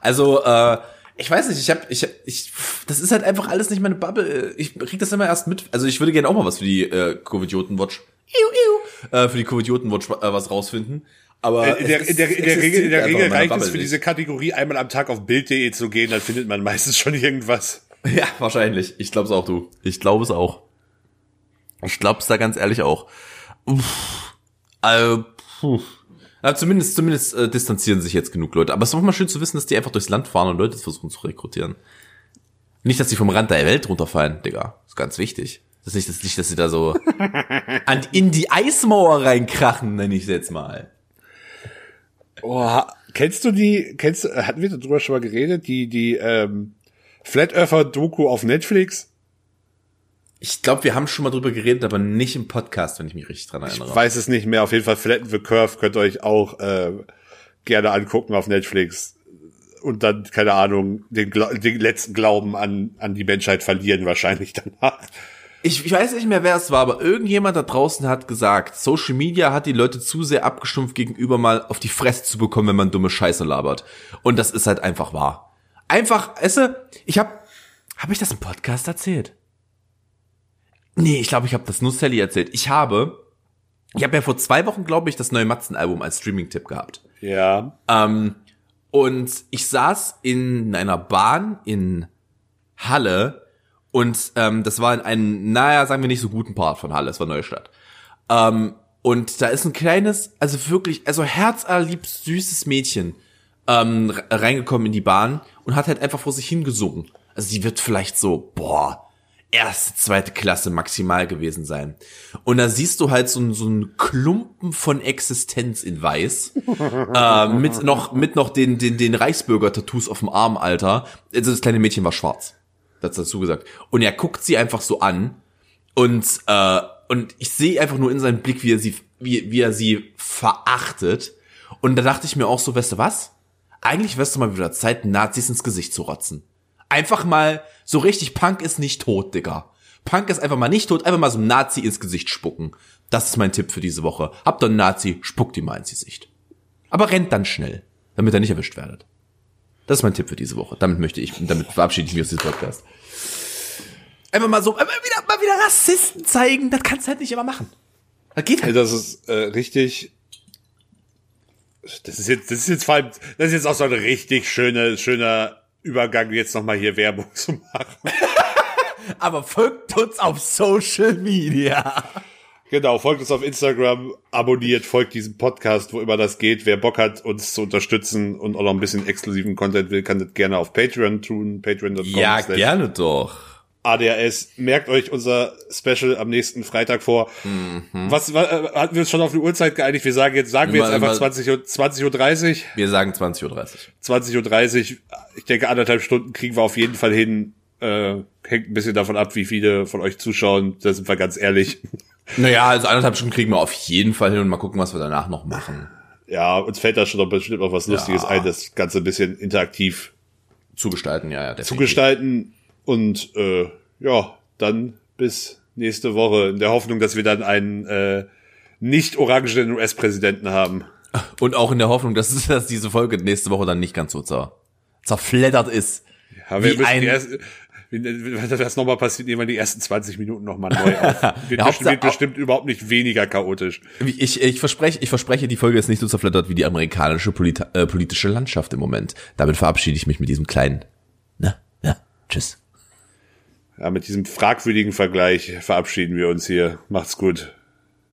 Also, äh, ich weiß nicht, ich hab, ich, ich, das ist halt einfach alles nicht meine Bubble. Ich krieg das immer erst mit. Also ich würde gerne auch mal was für die äh, Covidioten-Watch, iu, iu, äh, für die Covidioten-Watch äh, was rausfinden. Aber Äh, In der, in der, ist- in der Regel, in der Regel reicht es für nicht. diese Kategorie einmal am Tag auf Bild.de zu gehen, dann findet man meistens schon irgendwas. Ja, wahrscheinlich. Ich glaube es auch, du. Ich glaube es auch. Ich glaube es da ganz ehrlich auch. Uff. Also, puh. Ja, zumindest, zumindest äh, distanzieren sich jetzt genug Leute. Aber es ist auch mal schön zu wissen, dass die einfach durchs Land fahren und Leute versuchen zu rekrutieren. Nicht, dass sie vom Rand der Welt runterfallen, Digga. ist ganz wichtig. Das ist nicht, das nicht, dass sie da so an, in die Eismauer reinkrachen, nenne ich es jetzt mal. Oh, kennst du die, kennst du, hatten wir darüber schon mal geredet, die, die, ähm, Flat Earther Doku auf Netflix? Ich glaube, wir haben schon mal drüber geredet, aber nicht im Podcast, wenn ich mich richtig dran erinnere. Ich weiß es nicht mehr. Auf jeden Fall Flatten the Curve könnt ihr euch auch äh, gerne angucken auf Netflix. Und dann, keine Ahnung, den, den letzten Glauben an, an die Menschheit verlieren wahrscheinlich danach. Ich, ich weiß nicht mehr, wer es war, aber irgendjemand da draußen hat gesagt, Social Media hat die Leute zu sehr abgestumpft gegenüber mal auf die Fresse zu bekommen, wenn man dumme Scheiße labert. Und das ist halt einfach wahr. Einfach, du, ich hab, hab ich das im Podcast erzählt? Nee, ich glaube, ich habe das nur Sally erzählt. Ich habe, ich habe ja vor zwei Wochen, glaube ich, das neue Matzen-Album als Streaming-Tipp gehabt. Ja. Ähm, und ich saß in einer Bahn in Halle und ähm, das war in einem, naja, sagen wir nicht so guten Part von Halle, es war Neustadt. Ähm, und da ist ein kleines, also wirklich, also herzallerliebst süßes Mädchen ähm, reingekommen in die Bahn und hat halt einfach vor sich hingesungen. Also die wird vielleicht so, boah, erste, zweite Klasse maximal gewesen sein. Und da siehst du halt so, so einen Klumpen von Existenz in Weiß, äh, mit noch, mit noch den, den, den Reichsbürger-Tattoos auf dem Arm, Alter. Also das kleine Mädchen war schwarz. Das dazu gesagt. Und er guckt sie einfach so an und, äh, und ich sehe einfach nur in seinem Blick, wie er sie, wie, wie er sie verachtet. Und da dachte ich mir auch so, weißt du was? Eigentlich wär's doch mal wieder Zeit, Nazis ins Gesicht zu rotzen. Einfach mal so richtig, Punk ist nicht tot, Digga. Punk ist einfach mal nicht tot, einfach mal so ein Nazi ins Gesicht spucken. Das ist mein Tipp für diese Woche. Habt ihr einen Nazi, spuckt ihm mal ins Gesicht. Aber rennt dann schnell, damit er nicht erwischt werdet. Das ist mein Tipp für diese Woche. Damit möchte ich, damit verabschiede ich mich aus diesem Podcast. Einfach mal so, einfach wieder, mal wieder Rassisten zeigen, das kannst du halt nicht immer machen. Das geht halt. Das ist äh, richtig. Das ist jetzt, das ist jetzt vor allem, das ist jetzt auch so ein richtig schöner, schöner Übergang, jetzt nochmal hier Werbung zu machen. Aber folgt uns auf Social Media. Genau, folgt uns auf Instagram, abonniert, folgt diesem Podcast, wo immer das geht. Wer Bock hat, uns zu unterstützen und auch noch ein bisschen exklusiven Content will, kann das gerne auf Patreon tun. Patreon.com. Ja, gerne doch. ADHS. Merkt euch unser Special am nächsten Freitag vor. Was, was äh, hatten wir uns schon auf die Uhrzeit geeinigt? Wir sagen jetzt, sagen wir jetzt einfach immer- 20 Uhr, 20 Uhr 30. Wir sagen 20.30 Uhr. 20 Uhr 30. Ich denke, anderthalb Stunden kriegen wir auf jeden Fall hin. Äh, hängt ein bisschen davon ab, wie viele von euch zuschauen. Da sind wir ganz ehrlich. Naja, also anderthalb Stunden kriegen wir auf jeden Fall hin und mal gucken, was wir danach noch machen. Ja, uns fällt da schon noch bestimmt noch was Lustiges Ja. ein, das Ganze ein bisschen interaktiv Zugestalten, ja, ja. zu definitiv. gestalten. Und äh, ja, dann bis nächste Woche in der Hoffnung, dass wir dann einen äh, nicht orangenen US-Präsidenten haben. Und auch in der Hoffnung, dass, dass diese Folge nächste Woche dann nicht ganz so zer, zerfleddert ist. Ja, wir Wie müssen ein- erst, wenn das nochmal passiert, nehmen wir die ersten 20 Minuten nochmal neu auf. Wird, Ja, wird bestimmt überhaupt nicht weniger chaotisch. Ich, ich verspreche, ich verspreche, die Folge ist nicht so zerfleddert wie die amerikanische Polit äh, politische Landschaft im Moment. Damit verabschiede ich mich mit diesem kleinen. Na, ja, tschüss. Ja, mit diesem fragwürdigen Vergleich verabschieden wir uns hier. Macht's gut.